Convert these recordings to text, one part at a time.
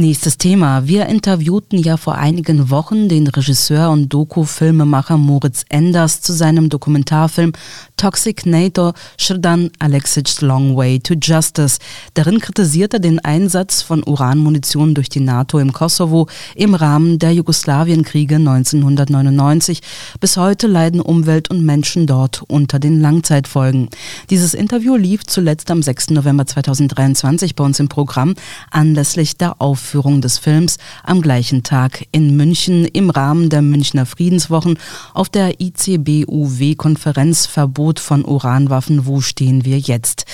Nächstes Thema. Wir interviewten ja vor einigen Wochen den Regisseur und Doku-Filmemacher Moritz Enders zu seinem Dokumentarfilm Toxic NATO Shridan Alexic's Long Way to Justice. Darin kritisiert er den Einsatz von Uranmunition durch die NATO im Kosovo im Rahmen der Jugoslawienkriege 1999. Bis heute leiden Umwelt und Menschen dort unter den Langzeitfolgen. Dieses Interview lief zuletzt am 6. November 2023 bei uns im Programm anlässlich der Aufführung Aufführung des Films am gleichen Tag in München im Rahmen der Münchner Friedenswochen auf der ICBUW-Konferenz Verbot von Uranwaffen. Wo stehen wir jetzt?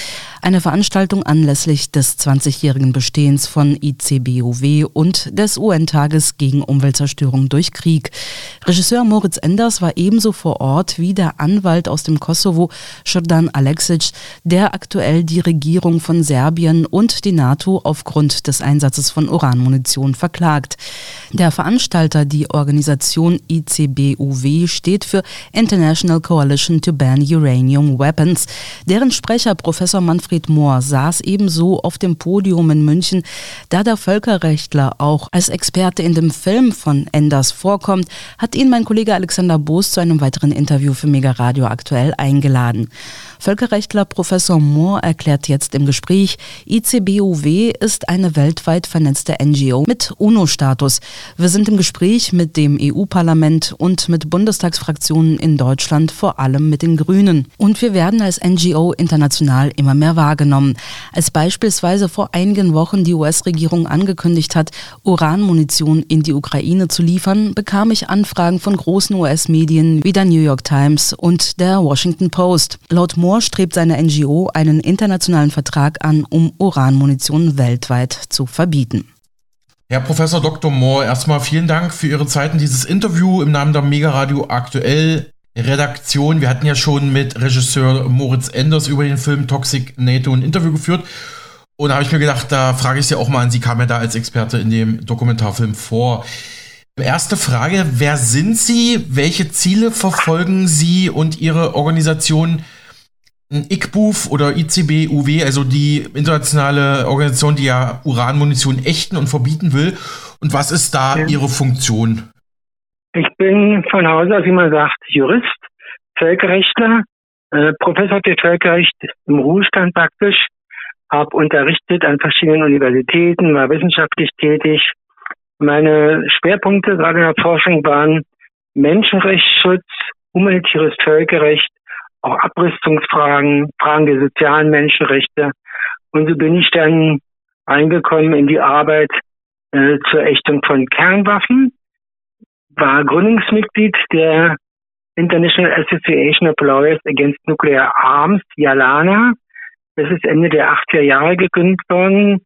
Eine Veranstaltung anlässlich des 20-jährigen Bestehens von ICBUW und des UN-Tages gegen Umweltzerstörung durch Krieg. Regisseur Moritz Enders war ebenso vor Ort wie der Anwalt aus dem Kosovo, Jordan Alexic, der aktuell die Regierung von Serbien und die NATO aufgrund des Einsatzes von Uranmunition verklagt. Der Veranstalter, die Organisation ICBUW, steht für International Coalition to Ban Uranium Weapons. Deren Sprecher Professor Manfred Mohr saß ebenso auf dem Podium in München, da der Völkerrechtler auch als Experte in dem Film von Enders vorkommt, hat ihn mein Kollege Alexander Boos zu einem weiteren Interview für Mega Radio aktuell eingeladen. Völkerrechtler Professor Mohr erklärt jetzt im Gespräch, ICBUW ist eine weltweit vernetzte NGO mit UNO-Status. Wir sind im Gespräch mit dem EU-Parlament und mit Bundestagsfraktionen in Deutschland, vor allem mit den Grünen. Und wir werden als NGO international immer mehr wahrgenommen. Als beispielsweise vor einigen Wochen die US-Regierung angekündigt hat, Uranmunition in die Ukraine zu liefern, bekam ich Anfragen von großen US-Medien wie der New York Times und der Washington Post. Laut Moore strebt seine NGO einen internationalen Vertrag an, um Uranmunition weltweit zu verbieten. Herr Professor Dr. Moore, erstmal vielen Dank für Ihre Zeit in dieses Interview im Namen der Mega Radio aktuell. Redaktion. Wir hatten ja schon mit Regisseur Moritz Enders über den Film Toxic NATO ein Interview geführt. Und da habe ich mir gedacht, da frage ich Sie auch mal an. Sie kam ja da als Experte in dem Dokumentarfilm vor. Erste Frage, wer sind Sie? Welche Ziele verfolgen Sie und Ihre Organisation ICBUF oder ICB-UW, also die internationale Organisation, die ja Uranmunition ächten und verbieten will? Und was ist da ja. Ihre Funktion? Ich bin von Hause aus, wie man sagt, Jurist, Völkerrechtler, äh, Professor für Völkerrecht im Ruhestand praktisch, habe unterrichtet an verschiedenen Universitäten, war wissenschaftlich tätig. Meine Schwerpunkte gerade in der Forschung waren Menschenrechtsschutz, humanitäres Völkerrecht, auch Abrüstungsfragen, Fragen der sozialen Menschenrechte. Und so bin ich dann eingekommen in die Arbeit äh, zur Ächtung von Kernwaffen war Gründungsmitglied der International Association of Lawyers Against Nuclear Arms, YALANA. Das ist Ende der 80er Jahre gegründet worden,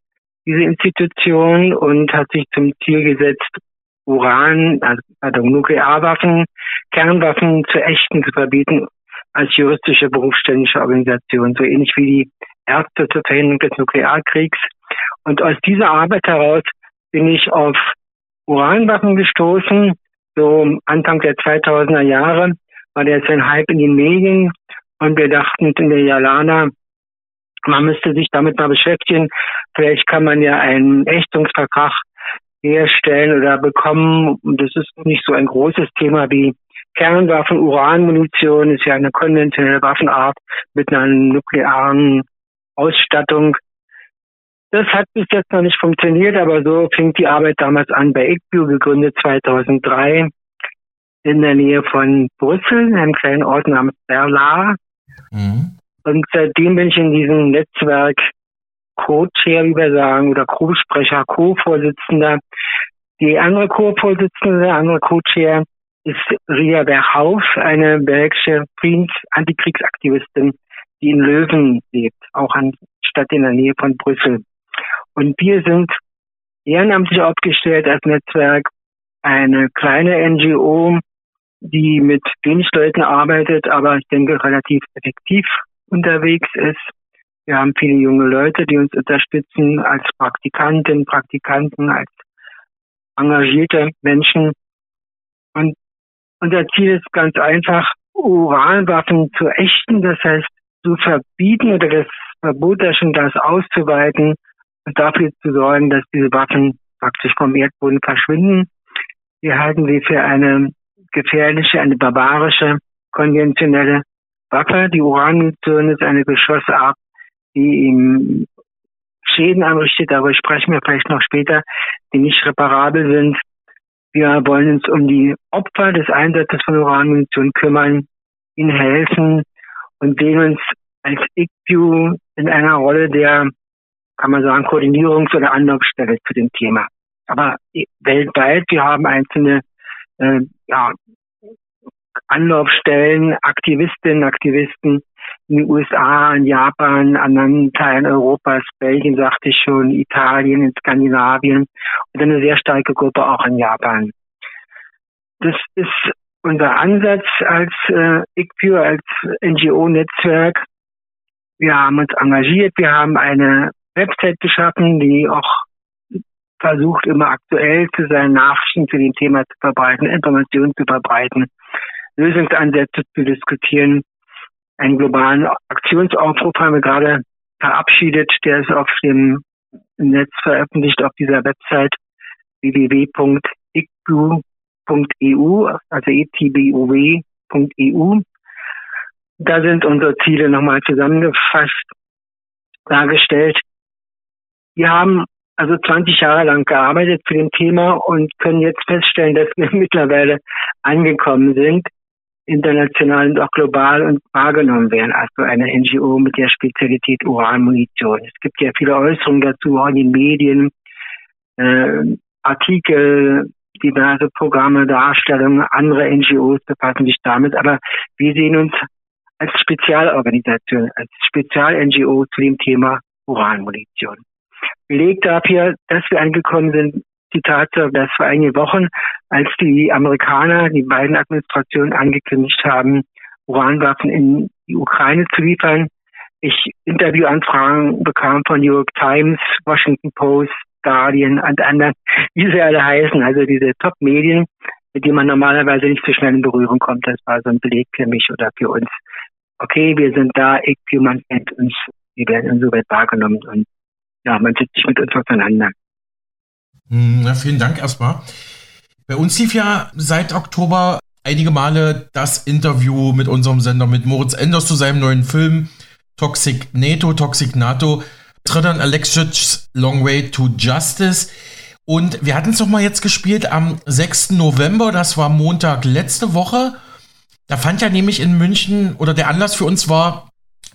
diese Institution, und hat sich zum Ziel gesetzt, Uran, also Nuklearwaffen, Kernwaffen zu ächten, zu verbieten, als juristische berufsständische Organisation, so ähnlich wie die Ärzte zur Verhinderung des Nuklearkriegs. Und aus dieser Arbeit heraus bin ich auf Uranwaffen gestoßen so Anfang der 2000er Jahre war der jetzt ein Hype in den Medien und wir dachten in der Jalana, man müsste sich damit mal beschäftigen. Vielleicht kann man ja einen Ächtungsvertrag herstellen oder bekommen. Das ist nicht so ein großes Thema wie Kernwaffen, Uranmunition ist ja eine konventionelle Waffenart mit einer nuklearen Ausstattung. Das hat bis jetzt noch nicht funktioniert, aber so fing die Arbeit damals an bei ICBU, gegründet 2003 in der Nähe von Brüssel, in einem kleinen Ort namens Berla. Mhm. Und seitdem bin ich in diesem Netzwerk Co-Chair, wie wir sagen, oder Co-Sprecher, Co-Vorsitzender. Die andere Co-Vorsitzende, der andere Co-Chair ist Ria Berhauf, eine belgische Friedens-Antikriegsaktivistin, die in Löwen lebt, auch an Stadt in der Nähe von Brüssel. Und wir sind ehrenamtlich aufgestellt als Netzwerk, eine kleine NGO, die mit wenig Leuten arbeitet, aber ich denke relativ effektiv unterwegs ist. Wir haben viele junge Leute, die uns unterstützen als Praktikantinnen, Praktikanten, als engagierte Menschen. Und unser Ziel ist ganz einfach, Uranwaffen zu ächten, das heißt zu verbieten oder das verbot er schon das auszuweiten und dafür zu sorgen, dass diese Waffen praktisch vom Erdboden verschwinden. Wir halten sie für eine gefährliche, eine barbarische, konventionelle Waffe. Die Uranmunition ist eine Geschossart, die ihm Schäden anrichtet, darüber sprechen wir vielleicht noch später, die nicht reparabel sind. Wir wollen uns um die Opfer des Einsatzes von Uranmunition kümmern, ihnen helfen und sehen uns als ICPU in einer Rolle der, kann man sagen, Koordinierungs- oder Anlaufstelle zu dem Thema. Aber weltweit, wir haben einzelne äh, ja, Anlaufstellen, Aktivistinnen, Aktivisten in den USA, in Japan, anderen Teilen Europas, Belgien sagte ich schon, Italien, in Skandinavien und eine sehr starke Gruppe auch in Japan. Das ist unser Ansatz als äh, ICPU, als NGO-Netzwerk. Wir haben uns engagiert, wir haben eine Website geschaffen, die auch versucht, immer aktuell zu sein, Nachrichten zu dem Thema zu verbreiten, Informationen zu verbreiten, Lösungsansätze zu diskutieren. Einen globalen Aktionsaufruf haben wir gerade verabschiedet, der ist auf dem Netz veröffentlicht auf dieser Website www.icbu.eu, also etbuw.eu. Da sind unsere Ziele nochmal zusammengefasst dargestellt. Wir haben also 20 Jahre lang gearbeitet zu dem Thema und können jetzt feststellen, dass wir mittlerweile angekommen sind, international und auch global und wahrgenommen werden Also eine NGO mit der Spezialität Uranmunition. Es gibt ja viele Äußerungen dazu, auch in den Medien, äh, Artikel, diverse Programme, Darstellungen, andere NGOs befassen sich damit, aber wir sehen uns als Spezialorganisation, als Spezial-NGO zu dem Thema Uranmunition. Beleg dafür, dass wir angekommen sind, die Tatsache, dass vor einigen Wochen, als die Amerikaner, die beiden Administrationen angekündigt haben, Uranwaffen in die Ukraine zu liefern, ich Interviewanfragen bekam von New York Times, Washington Post, Guardian und anderen, wie sie alle heißen, also diese Top-Medien, mit denen man normalerweise nicht so schnell in Berührung kommt. Das war so ein Beleg für mich oder für uns. Okay, wir sind da, ich, man kennt uns, wir werden insoweit wahrgenommen und ja, man setzt sich mit uns auseinander. Hm, na, vielen Dank erstmal. Bei uns lief ja seit Oktober einige Male das Interview mit unserem Sender mit Moritz Enders zu seinem neuen Film Toxic NATO, Toxic NATO, Tridan Alexic's Long Way to Justice. Und wir hatten es nochmal jetzt gespielt am 6. November, das war Montag letzte Woche. Da fand ja nämlich in München, oder der Anlass für uns war,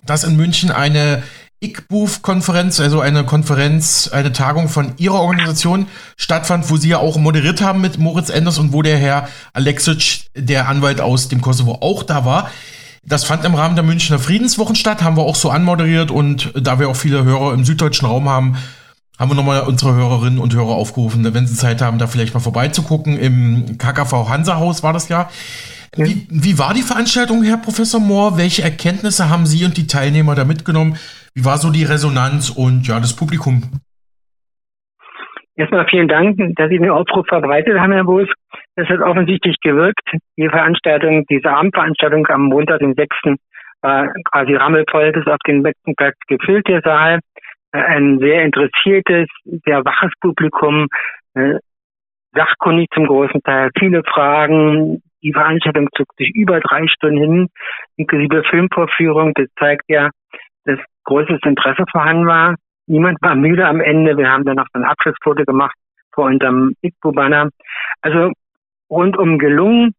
dass in München eine ICBooth-Konferenz, also eine Konferenz, eine Tagung von Ihrer Organisation stattfand, wo Sie ja auch moderiert haben mit Moritz Enders und wo der Herr Alexic, der Anwalt aus dem Kosovo, auch da war. Das fand im Rahmen der Münchner Friedenswochen statt, haben wir auch so anmoderiert und da wir auch viele Hörer im süddeutschen Raum haben, haben wir nochmal unsere Hörerinnen und Hörer aufgerufen, wenn sie Zeit haben, da vielleicht mal vorbeizugucken. Im KKV Hansa-Haus war das ja. Wie, wie war die Veranstaltung, Herr Professor Mohr? Welche Erkenntnisse haben Sie und die Teilnehmer da mitgenommen? Wie war so die Resonanz und ja, das Publikum? Erstmal vielen Dank, dass Sie den Aufruf verbreitet haben, Herr Boos. Das hat offensichtlich gewirkt. Die Veranstaltung, diese Abendveranstaltung am Montag, den 6. war quasi rammelvoll bis auf den letzten Platz gefüllt, der Saal. Ein sehr interessiertes, sehr waches Publikum, äh, sachkundig zum großen Teil, viele Fragen, die Veranstaltung zog sich über drei Stunden hin, inklusive Filmvorführung. Das zeigt ja, dass großes Interesse vorhanden war. Niemand war müde am Ende. Wir haben dann noch so ein Abschlussfoto gemacht vor unserem ICBO-Banner. Also rundum gelungen.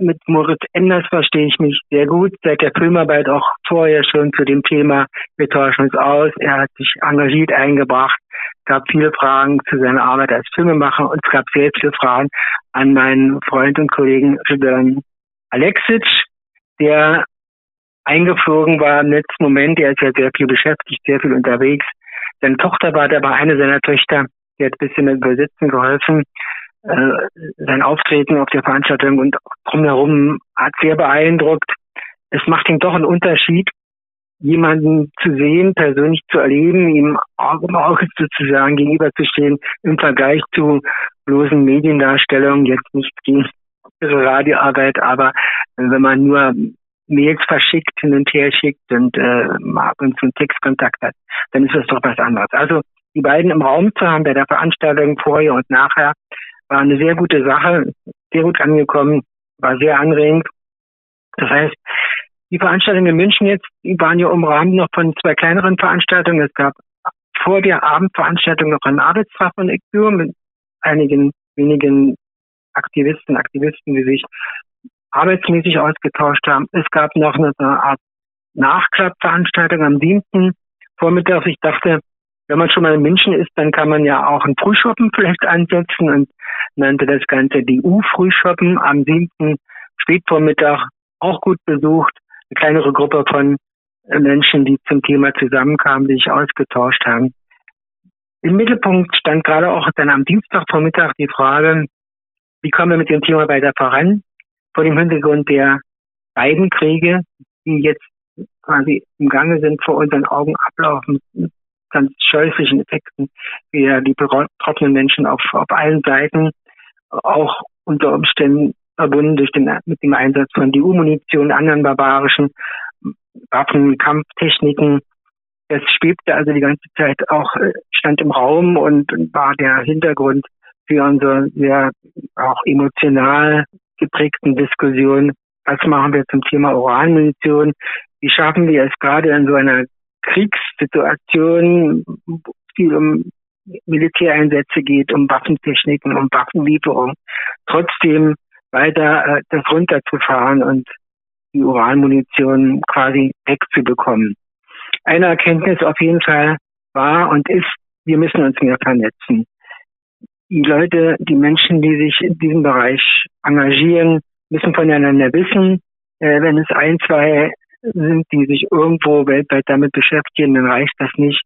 Mit Moritz Enders verstehe ich mich sehr gut. Seit der Filmarbeit auch vorher schon zu dem Thema, wir tauschen uns aus. Er hat sich engagiert eingebracht gab viele Fragen zu seiner Arbeit als Filmemacher und es gab sehr viele Fragen an meinen Freund und Kollegen Ridwan Alexic, der eingeflogen war im letzten Moment. Er ist ja sehr viel beschäftigt, sehr viel unterwegs. Seine Tochter war dabei, eine seiner Töchter, die hat ein bisschen mit Übersetzen geholfen. Äh, sein Auftreten auf der Veranstaltung und drumherum hat sehr beeindruckt. Es macht ihm doch einen Unterschied, jemanden zu sehen, persönlich zu erleben, ihm Auge um Auge sozusagen gegenüberzustehen im Vergleich zu bloßen Mediendarstellungen, jetzt nicht gegen Radioarbeit, aber wenn man nur Mails verschickt, hin und her schickt und äh, ab und zu Textkontakt hat, dann ist das doch was anderes. Also die beiden im Raum zu haben, bei der Veranstaltung vorher und nachher, war eine sehr gute Sache, sehr gut angekommen, war sehr anregend. Das heißt, die Veranstaltung in München jetzt, die waren ja umrahmt noch von zwei kleineren Veranstaltungen. Es gab vor der Abendveranstaltung noch ein Arbeitstag von ECBU mit einigen wenigen Aktivisten, Aktivisten, die sich arbeitsmäßig ausgetauscht haben. Es gab noch eine, Art Nachklappveranstaltung am 7. Vormittag. Ich dachte, wenn man schon mal in München ist, dann kann man ja auch ein Frühschoppen vielleicht ansetzen und nannte das Ganze die U-Frühschoppen am 7. Spätvormittag auch gut besucht. Eine kleinere Gruppe von Menschen, die zum Thema zusammenkamen, die sich ausgetauscht haben. Im Mittelpunkt stand gerade auch dann am Dienstagvormittag die Frage, wie kommen wir mit dem Thema weiter voran? Vor dem Hintergrund der beiden Kriege, die jetzt quasi im Gange sind, vor unseren Augen ablaufen, ganz scheußlichen Effekten, wie die betroffenen Menschen auf, auf allen Seiten, auch unter Umständen verbunden durch den, mit dem Einsatz von DU-Munition, anderen barbarischen Waffen, Kampftechniken. Das schwebte also die ganze Zeit auch, äh, stand im Raum und war der Hintergrund für unsere sehr auch emotional geprägten Diskussion. Was machen wir zum Thema Uranmunition? Wie schaffen wir es gerade in so einer Kriegssituation, viel um Militäreinsätze geht, um Waffentechniken, um Waffenlieferung, trotzdem weiter äh, das runterzufahren und die Uranmunition quasi wegzubekommen. Eine Erkenntnis auf jeden Fall war und ist, wir müssen uns mehr vernetzen. Die Leute, die Menschen, die sich in diesem Bereich engagieren, müssen voneinander wissen. Äh, wenn es ein, zwei sind, die sich irgendwo weltweit damit beschäftigen, dann reicht das nicht.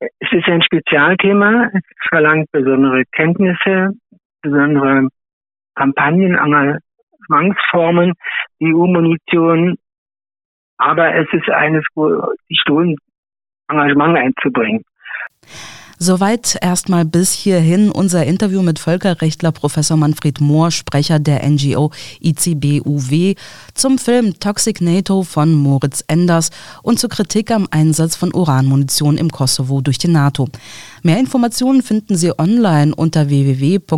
Es ist ein Spezialthema, es verlangt besondere Kenntnisse, besondere Kampagnen, Engagementsformen, EU-Munition. Aber es ist eines, wo sich lohnt, Engagement einzubringen. Soweit erstmal bis hierhin unser Interview mit Völkerrechtler Professor Manfred Mohr, Sprecher der NGO ICBUW, zum Film Toxic NATO von Moritz Enders und zur Kritik am Einsatz von Uranmunition im Kosovo durch die NATO. Mehr Informationen finden Sie online unter www.icbuw.eu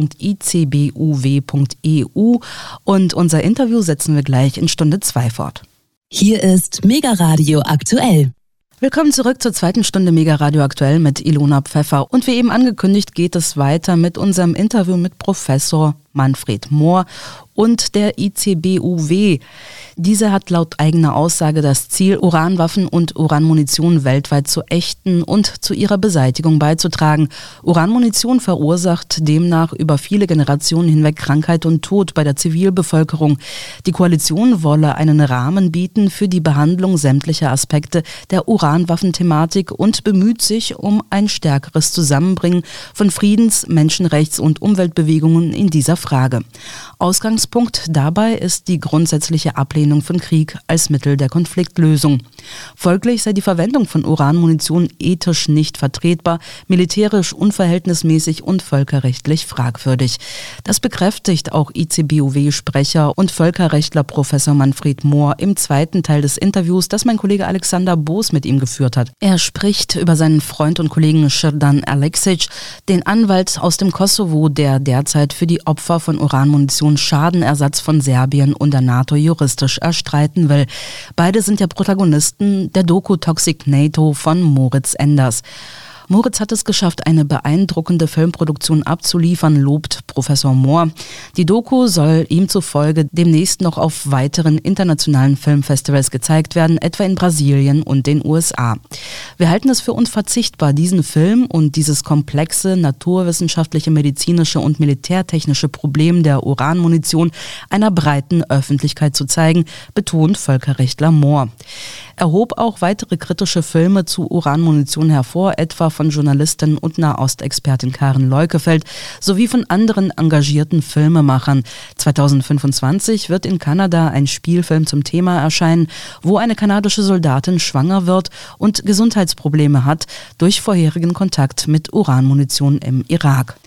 und unser Interview setzen wir gleich in Stunde 2 fort. Hier ist Mega Radio aktuell. Willkommen zurück zur zweiten Stunde Mega Radio aktuell mit Ilona Pfeffer. Und wie eben angekündigt, geht es weiter mit unserem Interview mit Professor Manfred Mohr und der ICBUW. Diese hat laut eigener Aussage das Ziel, Uranwaffen und Uranmunition weltweit zu ächten und zu ihrer Beseitigung beizutragen. Uranmunition verursacht demnach über viele Generationen hinweg Krankheit und Tod bei der Zivilbevölkerung. Die Koalition wolle einen Rahmen bieten für die Behandlung sämtlicher Aspekte der Uranwaffenthematik und bemüht sich um ein stärkeres Zusammenbringen von Friedens-, Menschenrechts- und Umweltbewegungen in dieser Frage. Ausgangspunkt dabei ist die grundsätzliche Ablehnung von Krieg als Mittel der Konfliktlösung. Folglich sei die Verwendung von Uranmunition ethisch nicht vertretbar, militärisch unverhältnismäßig und völkerrechtlich fragwürdig. Das bekräftigt auch ICBUW-Sprecher und Völkerrechtler Professor Manfred Mohr im zweiten Teil des Interviews, das mein Kollege Alexander Boos mit ihm geführt hat. Er spricht über seinen Freund und Kollegen Shirdan Alexic, den Anwalt aus dem Kosovo, der derzeit für die Opfer von Uranmunition Schadenersatz von Serbien und der NATO juristisch erstreiten will. Beide sind ja Protagonisten der Doku Toxic NATO von Moritz Enders. Moritz hat es geschafft, eine beeindruckende Filmproduktion abzuliefern, lobt Professor Mohr. Die Doku soll ihm zufolge demnächst noch auf weiteren internationalen Filmfestivals gezeigt werden, etwa in Brasilien und den USA. Wir halten es für unverzichtbar, diesen Film und dieses komplexe naturwissenschaftliche, medizinische und militärtechnische Problem der Uranmunition einer breiten Öffentlichkeit zu zeigen, betont Völkerrechtler Mohr erhob auch weitere kritische Filme zu Uranmunition hervor, etwa von Journalistin und Nahostexpertin Karen Leukefeld sowie von anderen engagierten Filmemachern. 2025 wird in Kanada ein Spielfilm zum Thema erscheinen, wo eine kanadische Soldatin schwanger wird und Gesundheitsprobleme hat durch vorherigen Kontakt mit Uranmunition im Irak.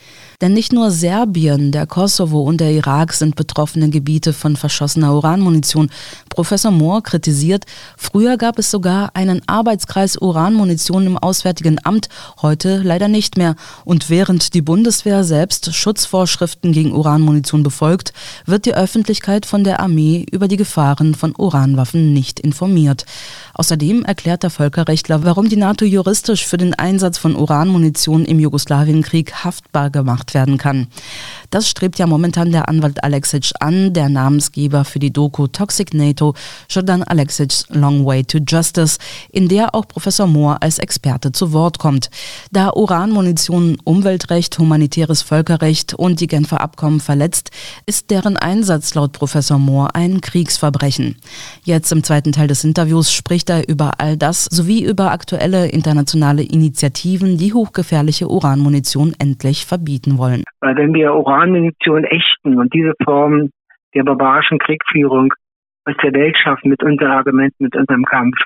Denn nicht nur Serbien, der Kosovo und der Irak sind betroffene Gebiete von verschossener Uranmunition. Professor Mohr kritisiert, früher gab es sogar einen Arbeitskreis Uranmunition im Auswärtigen Amt, heute leider nicht mehr. Und während die Bundeswehr selbst Schutzvorschriften gegen Uranmunition befolgt, wird die Öffentlichkeit von der Armee über die Gefahren von Uranwaffen nicht informiert. Außerdem erklärt der Völkerrechtler, warum die NATO juristisch für den Einsatz von Uranmunition im Jugoslawienkrieg haftbar gemacht werden kann. Das strebt ja momentan der Anwalt Alexic an, der Namensgeber für die Doku Toxic NATO, Jordan Alexic's Long Way to Justice, in der auch Professor Mohr als Experte zu Wort kommt. Da Uranmunition Umweltrecht, humanitäres Völkerrecht und die Genfer Abkommen verletzt, ist deren Einsatz laut Professor Mohr ein Kriegsverbrechen. Jetzt im zweiten Teil des Interviews spricht er über all das sowie über aktuelle internationale Initiativen, die hochgefährliche Uranmunition endlich verbieten wollen. Wenn wir Uranmunition ächten und diese Form der barbarischen Kriegführung aus der Welt schaffen mit unseren Argumenten, mit unserem Kampf,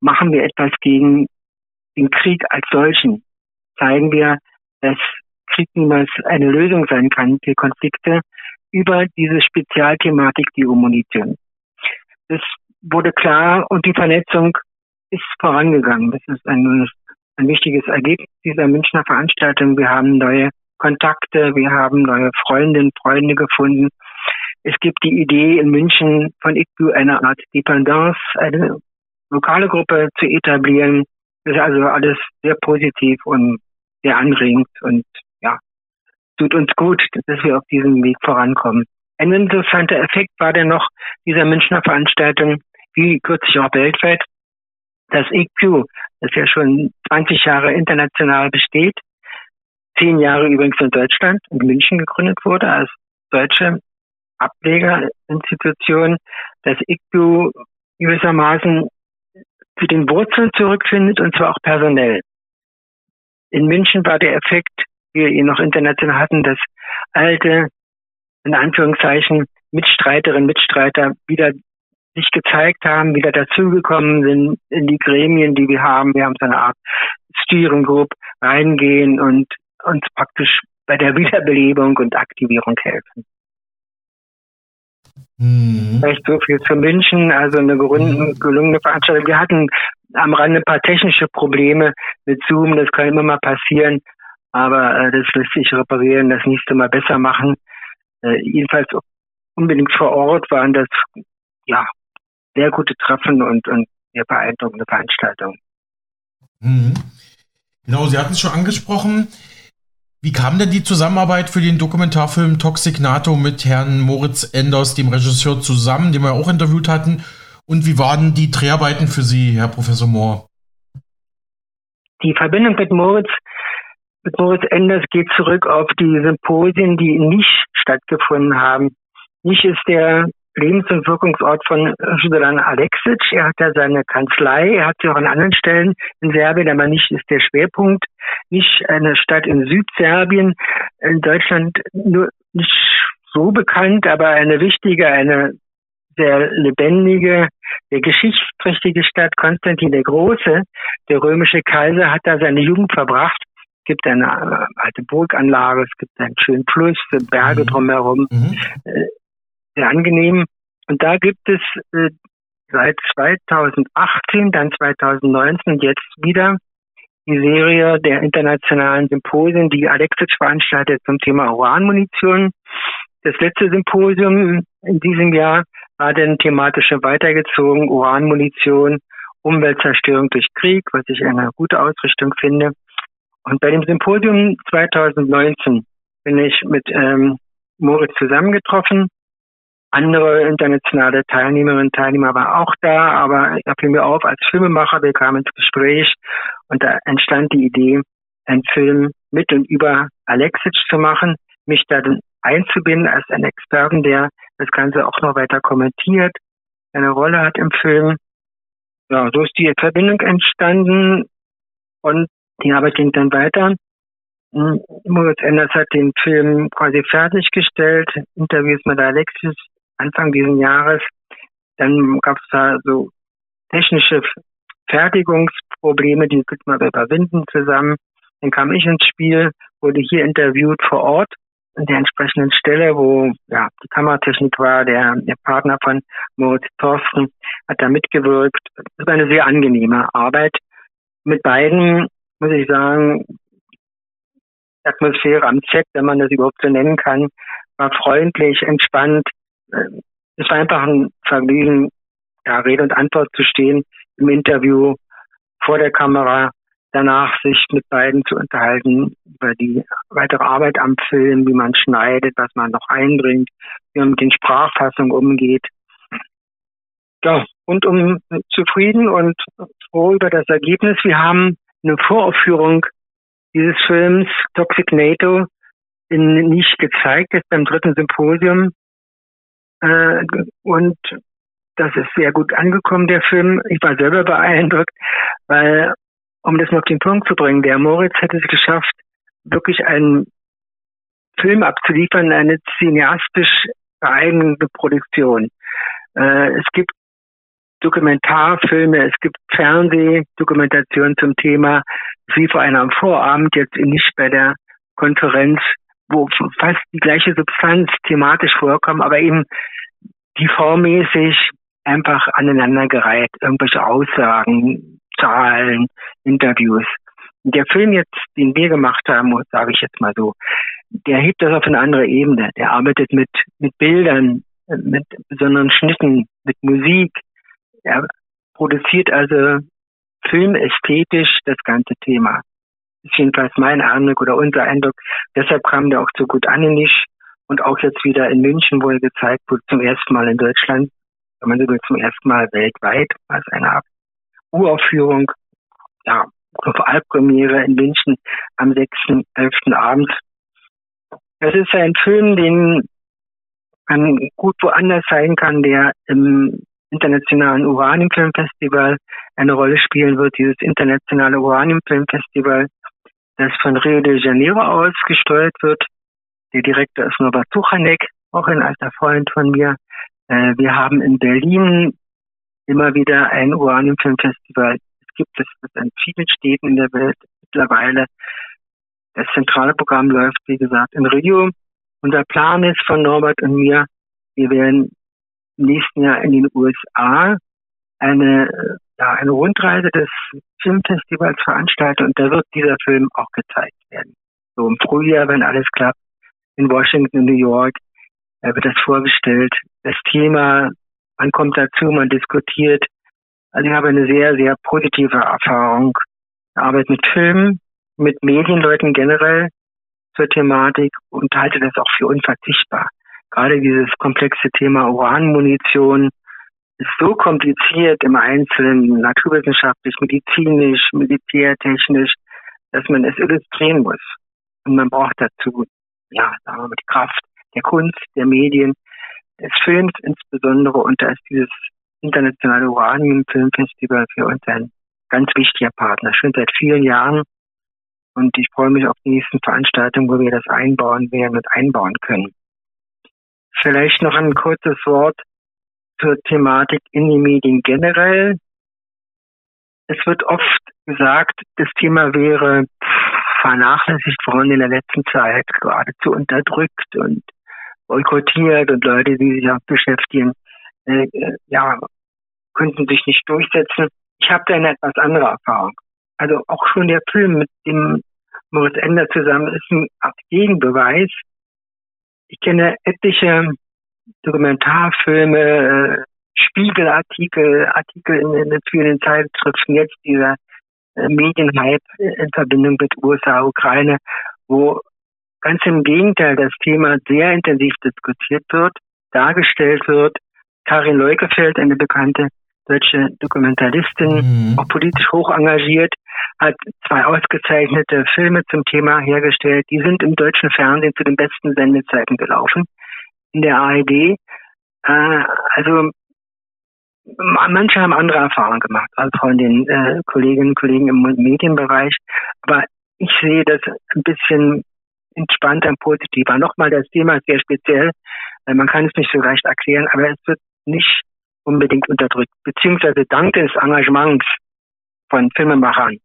machen wir etwas gegen den Krieg als solchen. Zeigen wir, dass Krieg niemals eine Lösung sein kann für Konflikte über diese Spezialthematik, die Munition. Das wurde klar und die Vernetzung ist vorangegangen. Das ist ein, ein wichtiges Ergebnis dieser Münchner Veranstaltung. Wir haben neue Kontakte, wir haben neue Freundinnen, Freunde gefunden. Es gibt die Idee in München von ICBU eine Art Dependance, eine lokale Gruppe zu etablieren. Das ist also alles sehr positiv und sehr anregend und ja, tut uns gut, dass wir auf diesem Weg vorankommen. Ein interessanter Effekt war dann noch dieser Münchner Veranstaltung, wie kürzlich auch weltweit, das EQ, das ja schon 20 Jahre international besteht, zehn Jahre übrigens in Deutschland, in München gegründet wurde als deutsche Ablegerinstitution, das ICDU gewissermaßen zu den Wurzeln zurückfindet und zwar auch personell. In München war der Effekt, wie wir ihn noch international hatten, dass alte, in Anführungszeichen, Mitstreiterinnen, Mitstreiter wieder sich gezeigt haben, wieder dazugekommen sind in die Gremien, die wir haben. Wir haben so eine Art Steering Group reingehen und uns praktisch bei der Wiederbelebung und Aktivierung helfen. Mhm. Vielleicht so viel zu München, also eine mhm. gelungene Veranstaltung. Wir hatten am Rande ein paar technische Probleme mit Zoom, das kann immer mal passieren, aber äh, das lässt sich reparieren, das nächste Mal besser machen. Äh, jedenfalls unbedingt vor Ort waren das ja sehr gute Treffen und, und sehr beeindruckende Veranstaltungen. Mhm. Genau, Sie hatten es schon angesprochen. Wie kam denn die Zusammenarbeit für den Dokumentarfilm Toxic NATO mit Herrn Moritz Enders, dem Regisseur, zusammen, den wir auch interviewt hatten? Und wie waren die Dreharbeiten für Sie, Herr Professor Mohr? Die Verbindung mit Moritz, mit Moritz Enders geht zurück auf die Symposien, die nicht stattgefunden haben. Nicht ist der Lebens- und Wirkungsort von Sudan Alexic. Er hat da seine Kanzlei, er hat sie auch an anderen Stellen in Serbien, aber nicht ist der Schwerpunkt. Nicht eine Stadt in Südserbien, in Deutschland nur nicht so bekannt, aber eine wichtige, eine sehr lebendige, sehr geschichtsträchtige Stadt. Konstantin der Große, der römische Kaiser, hat da seine Jugend verbracht. Es gibt eine äh, alte Burganlage, es gibt einen schönen Fluss, Berge mhm. drumherum. Mhm. Sehr angenehm. Und da gibt es äh, seit 2018, dann 2019 jetzt wieder die Serie der internationalen Symposien, die Alexic veranstaltet zum Thema Uranmunition. Das letzte Symposium in diesem Jahr war dann thematisch weitergezogen, Uranmunition, Umweltzerstörung durch Krieg, was ich eine gute Ausrichtung finde. Und bei dem Symposium 2019 bin ich mit ähm, Moritz zusammengetroffen andere internationale Teilnehmerinnen und Teilnehmer waren auch da, aber er fiel mir auf als Filmemacher, wir kamen ins Gespräch und da entstand die Idee, einen Film mit und über Alexic zu machen, mich da dann einzubinden als einen Experten, der das Ganze auch noch weiter kommentiert, eine Rolle hat im Film. Ja, so ist die Verbindung entstanden und die Arbeit ging dann weiter. Moritz Enders hat den Film quasi fertiggestellt, Interviews mit Alexis Anfang dieses Jahres. Dann gab es da so technische Fertigungsprobleme, die könnte man überwinden zusammen. Dann kam ich ins Spiel, wurde hier interviewt vor Ort an der entsprechenden Stelle, wo ja die Kameratechnik war, der, der Partner von Moritz Thorsten hat da mitgewirkt. Das war eine sehr angenehme Arbeit. Mit beiden muss ich sagen, Atmosphäre am Set, wenn man das überhaupt so nennen kann, war freundlich, entspannt. Es war einfach ein Vergnügen, ja, Rede und Antwort zu stehen im Interview vor der Kamera danach sich mit beiden zu unterhalten über die weitere Arbeit am Film, wie man schneidet, was man noch einbringt, wie man mit den Sprachfassungen umgeht. Ja, rundum zufrieden und froh über das Ergebnis. Wir haben eine Voraufführung dieses Films Toxic NATO in nicht gezeigt, jetzt beim dritten Symposium. Äh, und das ist sehr gut angekommen, der Film. Ich war selber beeindruckt, weil um das noch auf den Punkt zu bringen, der Moritz hat es geschafft, wirklich einen Film abzuliefern, eine cineastisch geeignete Produktion. Äh, es gibt Dokumentarfilme, es gibt Fernsehdokumentationen zum Thema, wie vor einem Vorabend, jetzt nicht bei der Konferenz, wo fast die gleiche Substanz thematisch vorkommt, aber eben die formmäßig einfach aneinandergereiht, irgendwelche Aussagen, Zahlen, Interviews. Der Film jetzt, den wir gemacht haben, sage ich jetzt mal so, der hebt das auf eine andere Ebene. Der arbeitet mit, mit Bildern, mit besonderen Schnitten, mit Musik. Er produziert also filmästhetisch das ganze Thema. Das ist jedenfalls mein Eindruck oder unser Eindruck. Deshalb kam der auch so gut an in Nisch und auch jetzt wieder in München, wo er gezeigt wurde, zum ersten Mal in Deutschland, wenn man sogar zum ersten Mal weltweit, als eine Uraufführung, ja, Albpremiere in München am 6.11. Abend. Es ist ein Film, den man gut woanders sein kann, der im internationalen Uraniumfilmfestival eine Rolle spielen wird. Dieses internationale Uraniumfilmfestival, das von Rio de Janeiro aus gesteuert wird. Der Direktor ist Norbert Tuchanek, auch ein alter Freund von mir. Äh, wir haben in Berlin immer wieder ein Uraniumfilmfestival. Es gibt es in vielen Städten in der Welt mittlerweile. Das zentrale Programm läuft, wie gesagt, in Rio. Unser Plan ist von Norbert und mir, wir werden im nächsten Jahr in den USA eine, ja, eine Rundreise des Filmfestivals veranstalten und da wird dieser Film auch gezeigt werden. So im Frühjahr, wenn alles klappt, in Washington, New York, da wird das vorgestellt. Das Thema man kommt dazu, man diskutiert. Also ich habe eine sehr, sehr positive Erfahrung. Ich arbeite mit Filmen, mit Medienleuten generell zur Thematik und halte das auch für unverzichtbar. Gerade dieses komplexe Thema Uranmunition so kompliziert im Einzelnen, naturwissenschaftlich, medizinisch, militärtechnisch, dass man es illustrieren muss. Und man braucht dazu, ja, sagen wir mal, die Kraft der Kunst, der Medien, des Films insbesondere und da ist dieses internationale Uranium Filmfestival für uns ein ganz wichtiger Partner, schon seit vielen Jahren. Und ich freue mich auf die nächsten Veranstaltungen, wo wir das einbauen werden und einbauen können. Vielleicht noch ein kurzes Wort zur Thematik in den Medien generell. Es wird oft gesagt, das Thema wäre vernachlässigt worden in der letzten Zeit, geradezu unterdrückt und boykottiert und Leute, die sich auch beschäftigen, äh, äh, ja, könnten sich nicht durchsetzen. Ich habe da eine etwas andere Erfahrung. Also auch schon der Film mit dem Moritz Ender zusammen ist ein Gegenbeweis. Ich kenne etliche Dokumentarfilme, äh, Spiegelartikel, Artikel in, in vielen Zeitschriften, jetzt dieser äh, Medienhype in Verbindung mit USA, Ukraine, wo Ganz im Gegenteil, das Thema sehr intensiv diskutiert wird, dargestellt wird. Karin Leukefeld, eine bekannte deutsche Dokumentalistin, mhm. auch politisch hoch engagiert, hat zwei ausgezeichnete Filme zum Thema hergestellt. Die sind im deutschen Fernsehen zu den besten Sendezeiten gelaufen. In der ARD. Äh, also manche haben andere Erfahrungen gemacht als von den äh, Kolleginnen und Kollegen im Medienbereich. Aber ich sehe das ein bisschen entspannter und positiver. Nochmal, das Thema ist sehr speziell. Man kann es nicht so leicht erklären, aber es wird nicht unbedingt unterdrückt. Beziehungsweise dank des Engagements von Filmemachern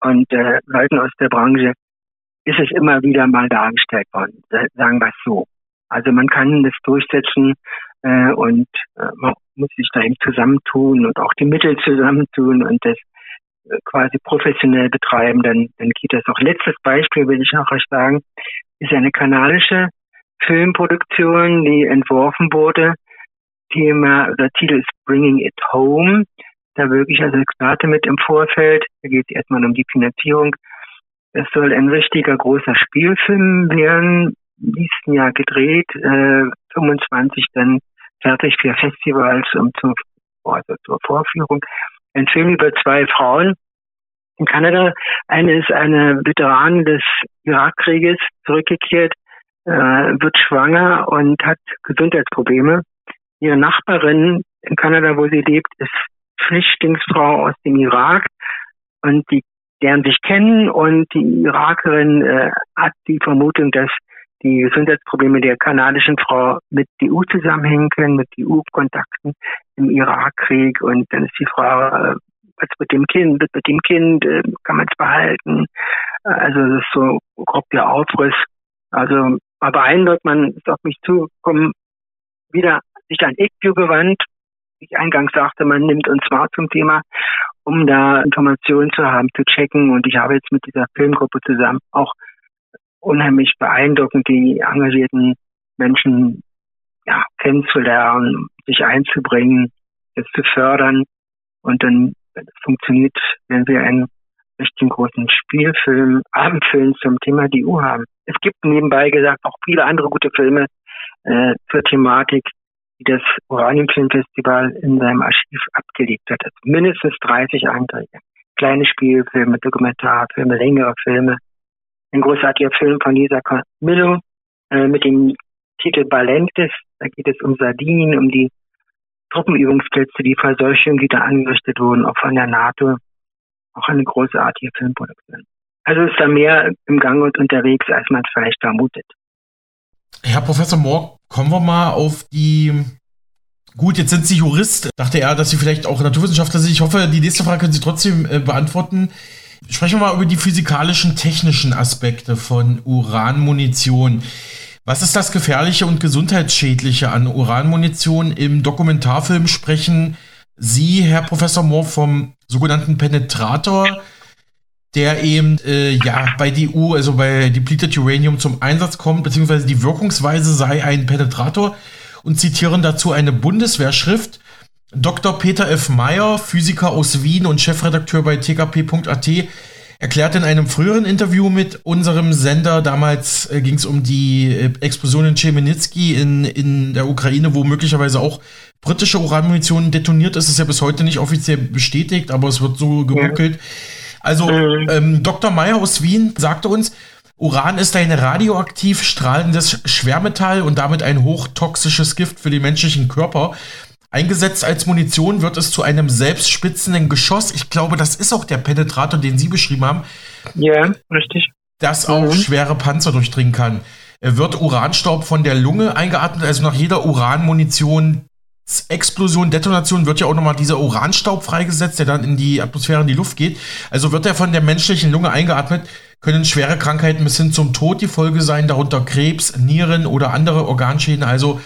und äh, Leuten aus der Branche ist es immer wieder mal dargestellt worden, sagen wir es so. Also man kann das durchsetzen äh, und äh, man muss sich da eben zusammentun und auch die Mittel zusammentun und das äh, quasi professionell betreiben, dann, dann geht das auch. Letztes Beispiel will ich noch euch sagen, ist eine kanadische Filmproduktion, die entworfen wurde. Thema, der Titel ist Bringing It Home. Da wirklich als Experte mit im Vorfeld. Da geht es erstmal um die Finanzierung. Es soll ein richtiger großer Spielfilm werden, nächsten Jahr gedreht, äh, 25 dann fertig für Festivals und zur, also zur Vorführung. Ein Film über zwei Frauen in Kanada. Eine ist eine Veteranin des Irakkrieges, zurückgekehrt, äh, wird schwanger und hat Gesundheitsprobleme. Ihre Nachbarin in Kanada, wo sie lebt, ist Flüchtlingsfrau aus dem Irak und die lernen sich kennen und die Irakerin äh, hat die Vermutung, dass die Gesundheitsprobleme der kanadischen Frau mit EU zusammenhängen können, mit EU-Kontakten im Irakkrieg. Und dann ist die Frage, äh, was mit dem Kind, wird mit dem Kind, äh, kann man es behalten? Also das ist so grob der Aufriss. Also aber beeindruckt, man ist auf mich zugekommen, wieder sich an ECU gewandt. Ich eingangs sagte, man nimmt uns wahr zum Thema, um da Informationen zu haben, zu checken. Und ich habe jetzt mit dieser Filmgruppe zusammen auch unheimlich beeindruckend, die engagierten Menschen ja, kennenzulernen, sich einzubringen, das zu fördern. Und dann, es funktioniert, wenn wir einen richtig großen Spielfilm, Abendfilm zum Thema die EU haben. Es gibt nebenbei gesagt auch viele andere gute Filme äh, zur Thematik, die das Uraniumfilmfestival in seinem Archiv abgelegt hat. Also mindestens 30 Einträge. Kleine Spielfilme, Dokumentarfilme, längere Filme, ein großartiger Film von Lisa Camillo äh, mit dem Titel Balentes. Da geht es um Sardinien, um die Truppenübungsplätze, die Verseuchung, die da angerichtet wurden, auch von der NATO. Auch eine großartige Filmproduktion. Also ist da mehr im Gang und unterwegs, als man es vielleicht vermutet. Herr Professor Mohr, kommen wir mal auf die Gut, jetzt sind Sie Jurist. Dachte er, dass Sie vielleicht auch Naturwissenschaftler sind. Ich hoffe, die nächste Frage können Sie trotzdem äh, beantworten. Sprechen wir mal über die physikalischen, technischen Aspekte von Uranmunition. Was ist das Gefährliche und Gesundheitsschädliche an Uranmunition? Im Dokumentarfilm sprechen Sie, Herr Professor Moore, vom sogenannten Penetrator, der eben äh, ja bei DU, also bei Depleted Uranium zum Einsatz kommt, beziehungsweise die Wirkungsweise sei ein Penetrator und zitieren dazu eine Bundeswehrschrift Dr. Peter F. Meyer, Physiker aus Wien und Chefredakteur bei tkp.at, erklärt in einem früheren Interview mit unserem Sender, damals äh, ging es um die äh, Explosion in Chemnitsky in, in der Ukraine, wo möglicherweise auch britische Uranmunition detoniert ist. ist ja bis heute nicht offiziell bestätigt, aber es wird so gemunkelt. Also mhm. ähm, Dr. Meyer aus Wien sagte uns, Uran ist ein radioaktiv strahlendes Schwermetall und damit ein hochtoxisches Gift für den menschlichen Körper. Eingesetzt als Munition wird es zu einem selbstspitzenden Geschoss. Ich glaube, das ist auch der Penetrator, den Sie beschrieben haben. Ja, richtig. Das auch mhm. schwere Panzer durchdringen kann. Er wird Uranstaub von der Lunge eingeatmet, also nach jeder Uranmunition Explosion, Detonation wird ja auch nochmal dieser Uranstaub freigesetzt, der dann in die Atmosphäre, in die Luft geht. Also wird er von der menschlichen Lunge eingeatmet, können schwere Krankheiten bis hin zum Tod die Folge sein, darunter Krebs, Nieren oder andere Organschäden. Also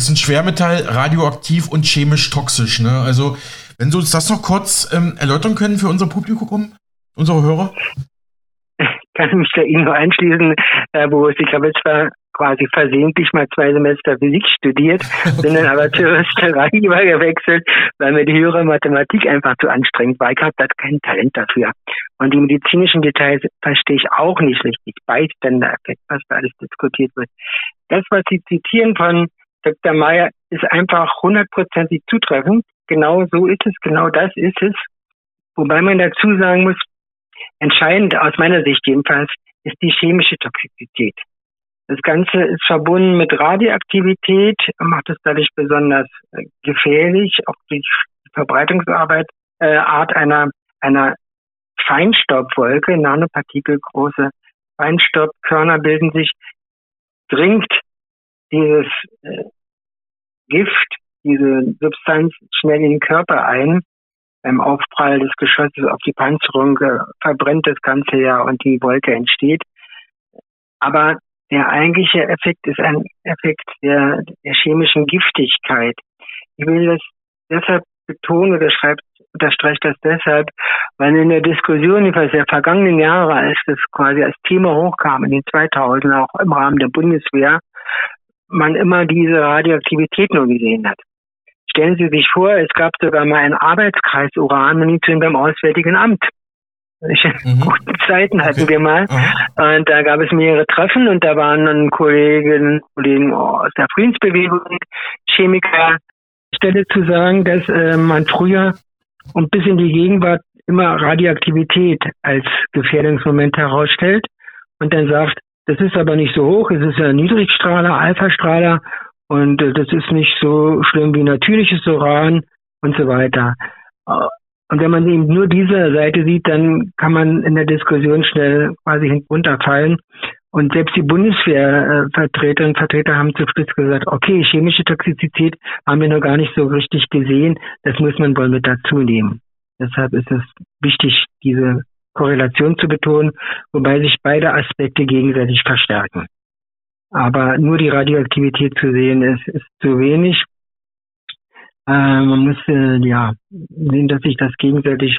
ist ein Schwermetall, radioaktiv und chemisch toxisch. Ne? Also, wenn Sie uns das noch kurz ähm, erläutern können für unser Publikum, unsere Hörer? Ich kann mich da Ihnen nur einschließen, Herr Boris. Ich habe zwar quasi versehentlich mal zwei Semester Physik studiert, bin dann aber zur Österei übergewechselt, weil mir die höhere Mathematik einfach zu anstrengend war. Ich habe da kein Talent dafür. Und die medizinischen Details verstehe ich auch nicht richtig. Bystander-Effekt, was da alles diskutiert wird. Das, was Sie zitieren von Dr. Meyer ist einfach hundertprozentig zutreffend. Genau so ist es, genau das ist es. Wobei man dazu sagen muss, entscheidend aus meiner Sicht jedenfalls ist die chemische Toxizität. Das Ganze ist verbunden mit Radioaktivität, macht es dadurch besonders äh, gefährlich, auch die Verbreitungsarbeit äh, Art einer, einer Feinstaubwolke, Nanopartikel, große Feinstaubkörner bilden sich, dringt dieses äh, Gift, diese Substanz schnell in den Körper ein beim Aufprall des Geschosses auf die Panzerung äh, verbrennt das Ganze ja und die Wolke entsteht. Aber der eigentliche Effekt ist ein Effekt der, der chemischen Giftigkeit. Ich will das deshalb betonen oder schreibt, unterstreicht das deshalb, weil in der Diskussion jedenfalls der vergangenen Jahre, als das quasi als Thema hochkam in den 2000 auch im Rahmen der Bundeswehr, man immer diese Radioaktivität nur gesehen hat. Stellen Sie sich vor, es gab sogar mal einen Arbeitskreis Uranmunition beim Auswärtigen Amt. Mhm. Guten Zeiten hatten okay. wir mal. Mhm. Und da gab es mehrere Treffen und da waren dann Kolleginnen, Kollegen aus der Friedensbewegung, Chemiker. Stelle zu sagen, dass äh, man früher und bis in die Gegenwart immer Radioaktivität als Gefährdungsmoment herausstellt und dann sagt, das ist aber nicht so hoch, es ist ja Niedrigstrahler, Alpha-Strahler und äh, das ist nicht so schlimm wie natürliches Uran und so weiter. Äh, und wenn man eben nur diese Seite sieht, dann kann man in der Diskussion schnell quasi hinunterfallen. Und selbst die Bundeswehrvertreterinnen und Vertreter haben zu Spitz gesagt, okay, chemische Toxizität haben wir noch gar nicht so richtig gesehen, das muss man wohl mit dazu nehmen. Deshalb ist es wichtig, diese Korrelation zu betonen, wobei sich beide Aspekte gegenseitig verstärken. Aber nur die Radioaktivität zu sehen ist, ist zu wenig. Äh, man muss äh, ja sehen, dass sich das gegenseitig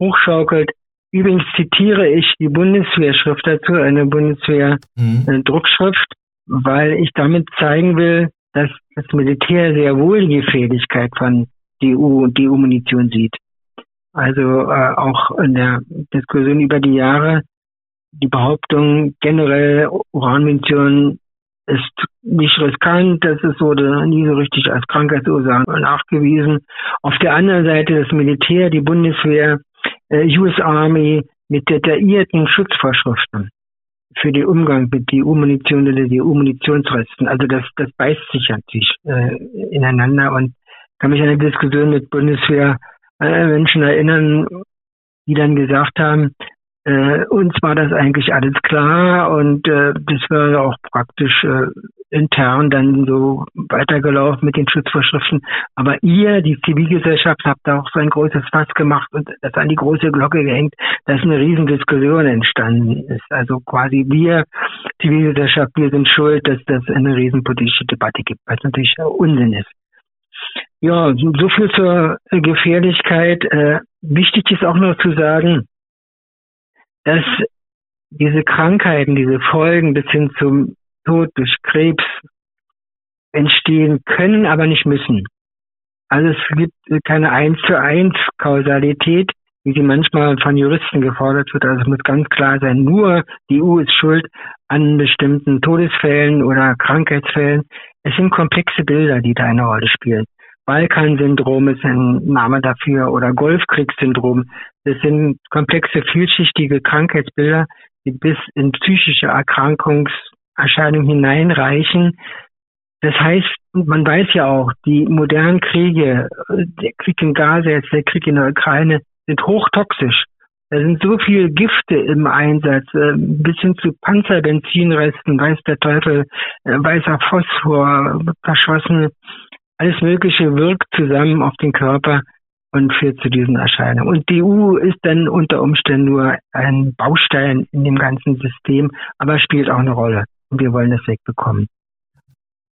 hochschaukelt. Übrigens zitiere ich die Bundeswehrschrift dazu, eine Bundeswehr-Druckschrift, mhm. weil ich damit zeigen will, dass das Militär sehr wohl die Gefährlichkeit von DU und DU-Munition sieht. Also äh, auch in der Diskussion über die Jahre die Behauptung, generell Uranmunition ist nicht riskant, das ist, wurde nie so richtig als Krankheitsursache nachgewiesen. Auf der anderen Seite das Militär, die Bundeswehr, äh, US Army mit detaillierten Schutzvorschriften für den Umgang mit die U-Munition oder die U-Munitionsresten. Also das, das beißt sich an sich äh, ineinander und kann mich an eine Diskussion mit Bundeswehr Menschen erinnern, die dann gesagt haben, äh, uns war das eigentlich alles klar und äh, das war auch praktisch äh, intern dann so weitergelaufen mit den Schutzvorschriften. Aber ihr, die Zivilgesellschaft, habt da auch so ein großes Fass gemacht und das an die große Glocke gehängt, dass eine Riesendiskussion entstanden ist. Also quasi wir, Zivilgesellschaft, wir sind schuld, dass das eine riesenpolitische Debatte gibt, was natürlich Unsinn ist. Ja, so viel zur Gefährlichkeit. Äh, wichtig ist auch noch zu sagen, dass diese Krankheiten, diese Folgen bis hin zum Tod durch Krebs entstehen können, aber nicht müssen. Also es gibt keine eins zu eins Kausalität, wie sie manchmal von Juristen gefordert wird. Also es muss ganz klar sein, nur die EU ist schuld an bestimmten Todesfällen oder Krankheitsfällen. Es sind komplexe Bilder, die da eine Rolle spielen. Balkan-Syndrom ist ein Name dafür oder Golfkriegssyndrom. Das sind komplexe, vielschichtige Krankheitsbilder, die bis in psychische Erkrankungserscheinungen hineinreichen. Das heißt, man weiß ja auch, die modernen Kriege, der Krieg in Gaza, jetzt der Krieg in der Ukraine, sind hochtoxisch. Da sind so viele Gifte im Einsatz, äh, bis hin zu Panzerbenzinresten, weiß der Teufel, äh, weißer Phosphor, verschossen alles Mögliche wirkt zusammen auf den Körper und führt zu diesen Erscheinungen. Und die EU ist dann unter Umständen nur ein Baustein in dem ganzen System, aber spielt auch eine Rolle. Und wir wollen das wegbekommen.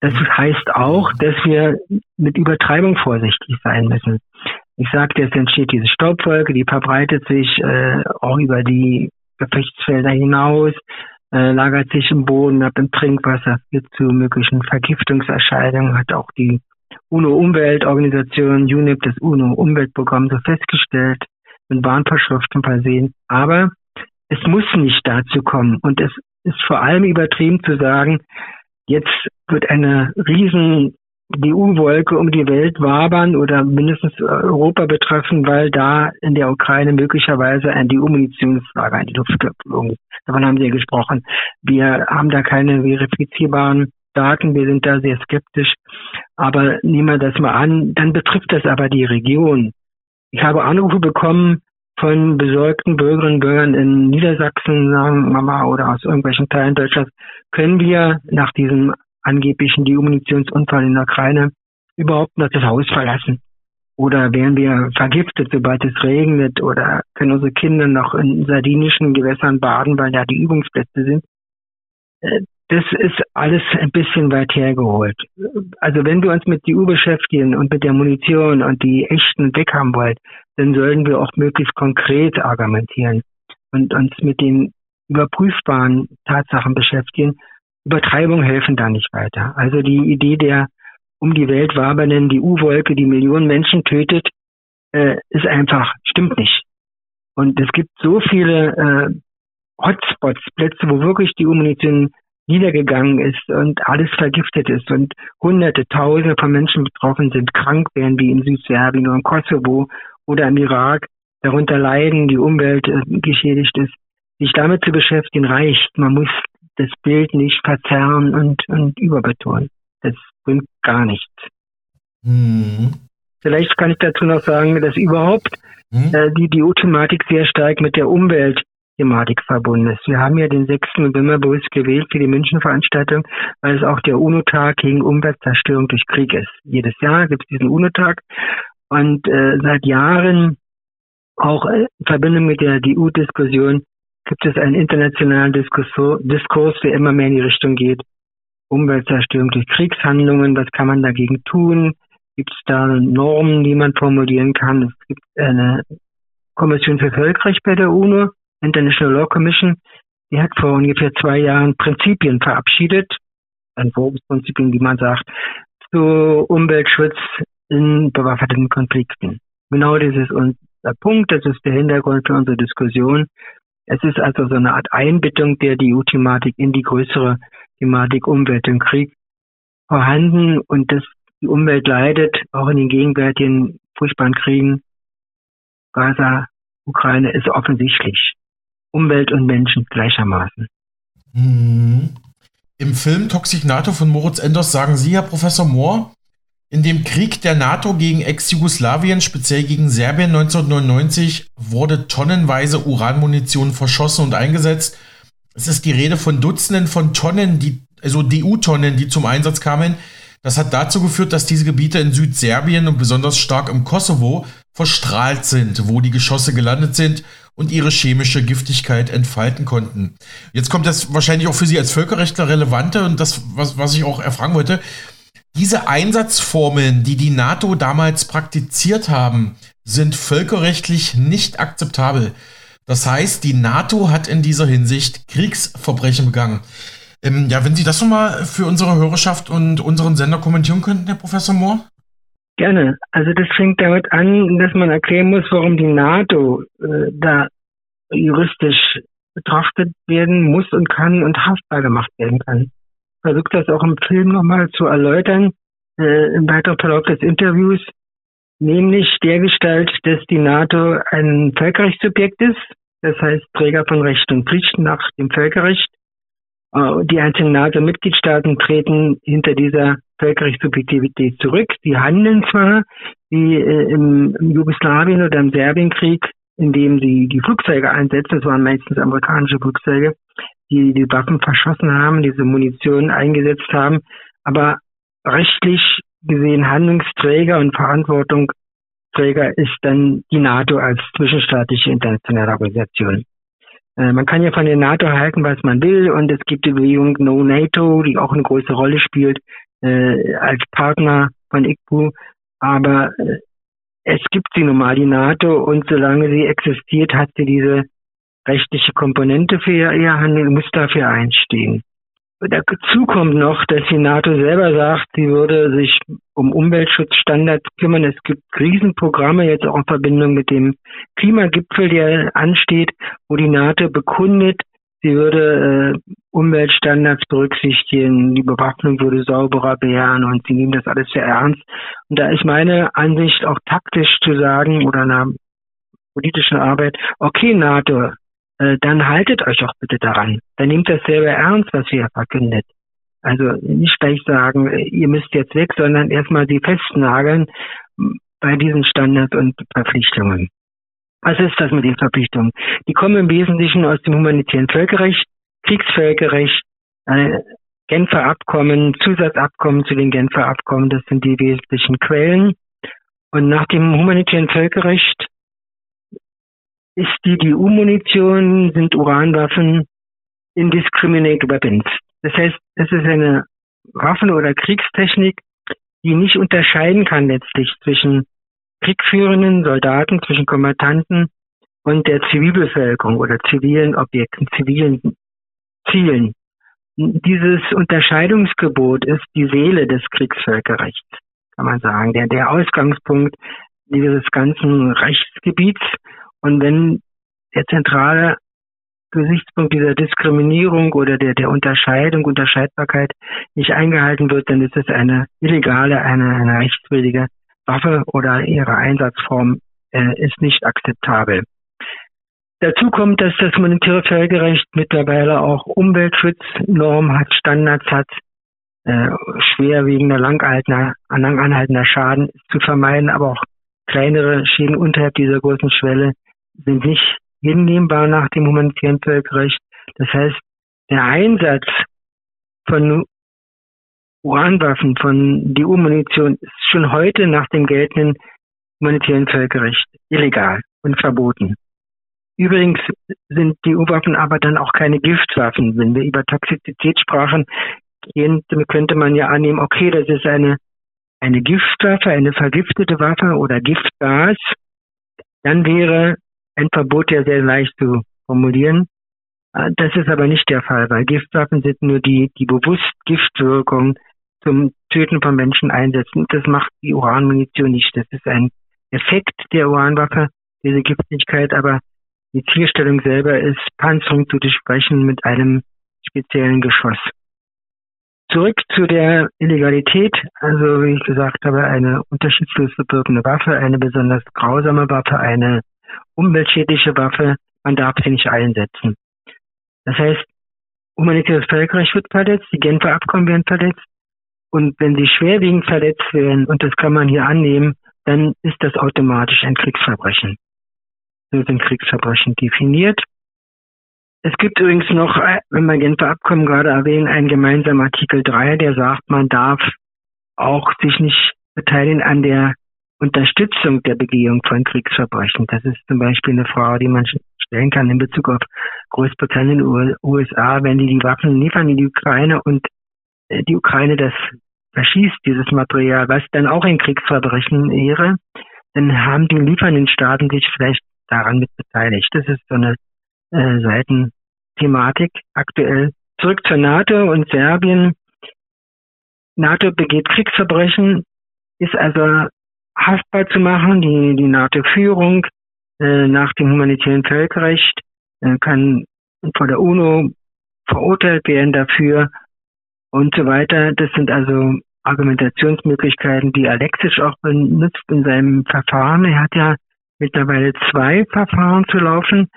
Das heißt auch, dass wir mit Übertreibung vorsichtig sein müssen. Ich sagte, es entsteht diese Staubwolke, die verbreitet sich äh, auch über die Gefechtsfelder hinaus, äh, lagert sich im Boden ab, im Trinkwasser, führt zu möglichen Vergiftungserscheinungen, hat auch die UNO-Umweltorganisation UNEP, das UNO-Umweltprogramm, so festgestellt, mit Warnvorschriften versehen. Aber es muss nicht dazu kommen. Und es ist vor allem übertrieben zu sagen, jetzt wird eine riesen EU-Wolke um die Welt wabern oder mindestens Europa betreffen, weil da in der Ukraine möglicherweise ein EU-Munitionslager in die Luft geflogen ist. Davon haben Sie ja gesprochen. Wir haben da keine verifizierbaren Daten, wir sind da sehr skeptisch. Aber nehmen wir das mal an, dann betrifft das aber die Region. Ich habe Anrufe bekommen von besorgten Bürgerinnen und Bürgern in Niedersachsen, sagen Mama oder aus irgendwelchen Teilen Deutschlands, können wir nach diesem angeblichen Demunitionsunfall in der Ukraine überhaupt noch das Haus verlassen? Oder werden wir vergiftet, sobald es regnet? Oder können unsere Kinder noch in sardinischen Gewässern baden, weil da die Übungsplätze sind? Das ist alles ein bisschen weit hergeholt. Also wenn wir uns mit die EU beschäftigen und mit der Munition und die echten weghaben wollen, dann sollten wir auch möglichst konkret argumentieren und uns mit den überprüfbaren Tatsachen beschäftigen. Übertreibungen helfen da nicht weiter. Also die Idee der um die Welt wabernden die U-Wolke, die Millionen Menschen tötet, äh, ist einfach, stimmt nicht. Und es gibt so viele äh, Hotspots, Plätze, wo wirklich die Munition niedergegangen ist und alles vergiftet ist und hunderte, tausende von Menschen betroffen sind, krank werden wie in Südserbien oder im Kosovo oder im Irak, darunter leiden, die Umwelt äh, geschädigt ist. Sich damit zu beschäftigen reicht. Man muss das Bild nicht verzerren und, und überbetonen. Das bringt gar nichts. Mhm. Vielleicht kann ich dazu noch sagen, dass überhaupt mhm. äh, die, die thematik sehr stark mit der Umwelt Thematik verbunden ist. Wir haben ja den 6. November bewusst gewählt für die München-Veranstaltung, weil es auch der UNO-Tag gegen Umweltzerstörung durch Krieg ist. Jedes Jahr gibt es diesen UNO-Tag und äh, seit Jahren auch in Verbindung mit der EU-Diskussion gibt es einen internationalen Diskurs, Diskurs, der immer mehr in die Richtung geht. Umweltzerstörung durch Kriegshandlungen, was kann man dagegen tun? Gibt es da Normen, die man formulieren kann? Es gibt eine Kommission für Völkerrecht bei der UNO, International Law Commission, die hat vor ungefähr zwei Jahren Prinzipien verabschiedet, Entwurfsprinzipien, wie man sagt, zu Umweltschutz in bewaffneten Konflikten. Genau das ist unser Punkt, das ist der Hintergrund für unsere Diskussion. Es ist also so eine Art Einbettung der EU-Thematik in die größere Thematik Umwelt und Krieg vorhanden und dass die Umwelt leidet, auch in den gegenwärtigen furchtbaren Kriegen. Gaza, Ukraine ist offensichtlich. Umwelt und Menschen gleichermaßen. Mhm. Im Film Toxic NATO von Moritz Enders sagen Sie, Herr Professor Mohr, in dem Krieg der NATO gegen Ex-Jugoslawien, speziell gegen Serbien 1999, wurde tonnenweise Uranmunition verschossen und eingesetzt. Es ist die Rede von Dutzenden von Tonnen, die, also DU-Tonnen, die zum Einsatz kamen. Das hat dazu geführt, dass diese Gebiete in Südserbien und besonders stark im Kosovo verstrahlt sind, wo die Geschosse gelandet sind und ihre chemische Giftigkeit entfalten konnten. Jetzt kommt das wahrscheinlich auch für Sie als Völkerrechtler relevante und das, was, was ich auch erfragen wollte. Diese Einsatzformeln, die die NATO damals praktiziert haben, sind völkerrechtlich nicht akzeptabel. Das heißt, die NATO hat in dieser Hinsicht Kriegsverbrechen begangen. Ähm, ja, wenn Sie das nochmal für unsere Hörerschaft und unseren Sender kommentieren könnten, Herr Professor Mohr? Gerne. Also das fängt damit an, dass man erklären muss, warum die NATO äh, da juristisch betrachtet werden muss und kann und haftbar gemacht werden kann. Versucht das auch im Film nochmal zu erläutern, äh, im weiteren Verlauf des Interviews, nämlich der Gestalt, dass die NATO ein Völkerrechtssubjekt ist, das heißt Träger von Recht und Pflichten nach dem Völkerrecht. Äh, die einzelnen NATO-Mitgliedstaaten treten hinter dieser Völkerrechtssubjektivität zurück. Die handeln zwar wie äh, im, Jugoslawien oder im Serbienkrieg, indem sie die Flugzeuge einsetzen, das waren meistens amerikanische Flugzeuge, die die Waffen verschossen haben, diese Munition eingesetzt haben, aber rechtlich gesehen Handlungsträger und Verantwortungsträger ist dann die NATO als zwischenstaatliche internationale Organisation. Äh, man kann ja von der NATO halten, was man will, und es gibt die Bewegung No NATO, die auch eine große Rolle spielt äh, als Partner von ICBU, aber äh, es gibt sie nun mal, die NATO, und solange sie existiert, hat sie diese rechtliche Komponente für ihr Handeln, muss dafür einstehen. Dazu kommt noch, dass die NATO selber sagt, sie würde sich um Umweltschutzstandards kümmern. Es gibt Riesenprogramme jetzt auch in Verbindung mit dem Klimagipfel, der ansteht, wo die NATO bekundet, sie würde äh, Umweltstandards berücksichtigen, die Bewaffnung würde sauberer werden und sie nehmen das alles sehr ernst. Und da ist meine Ansicht auch taktisch zu sagen oder einer politischen Arbeit, okay, NATO, äh, dann haltet euch auch bitte daran. Dann nehmt das selber ernst, was ihr verkündet. Also nicht gleich sagen, ihr müsst jetzt weg, sondern erstmal sie festnageln bei diesen Standards und Verpflichtungen. Was ist das mit den Verpflichtungen? Die kommen im Wesentlichen aus dem humanitären Völkerrecht, Kriegsvölkerrecht, äh, Genfer Abkommen, Zusatzabkommen zu den Genfer Abkommen, das sind die wesentlichen Quellen. Und nach dem humanitären Völkerrecht ist die DU-Munition, sind Uranwaffen indiscriminate weapons. Das heißt, es ist eine Waffen- oder Kriegstechnik, die nicht unterscheiden kann letztlich zwischen kriegführenden Soldaten, zwischen Kommandanten und der Zivilbevölkerung oder zivilen Objekten, zivilen Zielen. Dieses Unterscheidungsgebot ist die Seele des Kriegsvölkerrechts, kann man sagen, der, der Ausgangspunkt dieses ganzen Rechtsgebiets. Und wenn der zentrale Gesichtspunkt dieser Diskriminierung oder der, der Unterscheidung, Unterscheidbarkeit nicht eingehalten wird, dann ist es eine illegale, eine, eine rechtswidrige Waffe oder ihre Einsatzform äh, ist nicht akzeptabel. Dazu kommt, dass das humanitäre Völkerrecht mittlerweile auch Umweltschutznormen hat, Standards hat, äh, schwerwiegender, langanhaltender, langanhaltender Schaden zu vermeiden, aber auch kleinere Schäden unterhalb dieser großen Schwelle sind nicht hinnehmbar nach dem humanitären Völkerrecht. Das heißt, der Einsatz von Uranwaffen, von DU-Munition ist schon heute nach dem geltenden humanitären Völkerrecht illegal und verboten. Übrigens sind die U-Waffen aber dann auch keine Giftwaffen. Wenn wir über Toxizität sprachen, könnte man ja annehmen, okay, das ist eine, eine Giftwaffe, eine vergiftete Waffe oder Giftgas. Dann wäre ein Verbot ja sehr leicht zu formulieren. Äh, das ist aber nicht der Fall, weil Giftwaffen sind nur die, die bewusst Giftwirkung zum Töten von Menschen einsetzen. Das macht die Uranmunition nicht. Das ist ein Effekt der Uranwaffe, diese Giftigkeit, aber die Zielstellung selber ist, Panzerung zu durchbrechen mit einem speziellen Geschoss. Zurück zu der Illegalität. Also, wie ich gesagt habe, eine unterschiedslos wirkende Waffe, eine besonders grausame Waffe, eine umweltschädliche Waffe, man darf sie nicht einsetzen. Das heißt, humanitäres Völkerrecht wird verletzt, die Genfer Abkommen werden verletzt und wenn sie schwerwiegend verletzt werden, und das kann man hier annehmen, dann ist das automatisch ein Kriegsverbrechen. So sind Kriegsverbrechen definiert. Es gibt übrigens noch, wenn wir Genfer Abkommen gerade erwähnen, einen gemeinsamen Artikel 3, der sagt, man darf auch sich nicht beteiligen an der Unterstützung der Begehung von Kriegsverbrechen. Das ist zum Beispiel eine Frage, die man stellen kann in Bezug auf Großbritannien, USA, wenn die die Waffen liefern in die Ukraine und äh, die Ukraine das verschießt, dieses Material, was dann auch ein Kriegsverbrechen wäre, dann haben die liefernden Staaten sich vielleicht daran mit beteiligt. Das ist so eine äh, Seitenthematik aktuell. Zurück zur NATO und Serbien. NATO begeht Kriegsverbrechen, ist also haftbar zu machen. Die, die NATO-Führung äh, nach dem humanitären Völkerrecht äh, kann vor der UNO verurteilt werden dafür und so weiter. Das sind also Argumentationsmöglichkeiten, die Alexic auch benutzt in seinem Verfahren. Er hat ja mittlerweile zwei Verfahren zu laufen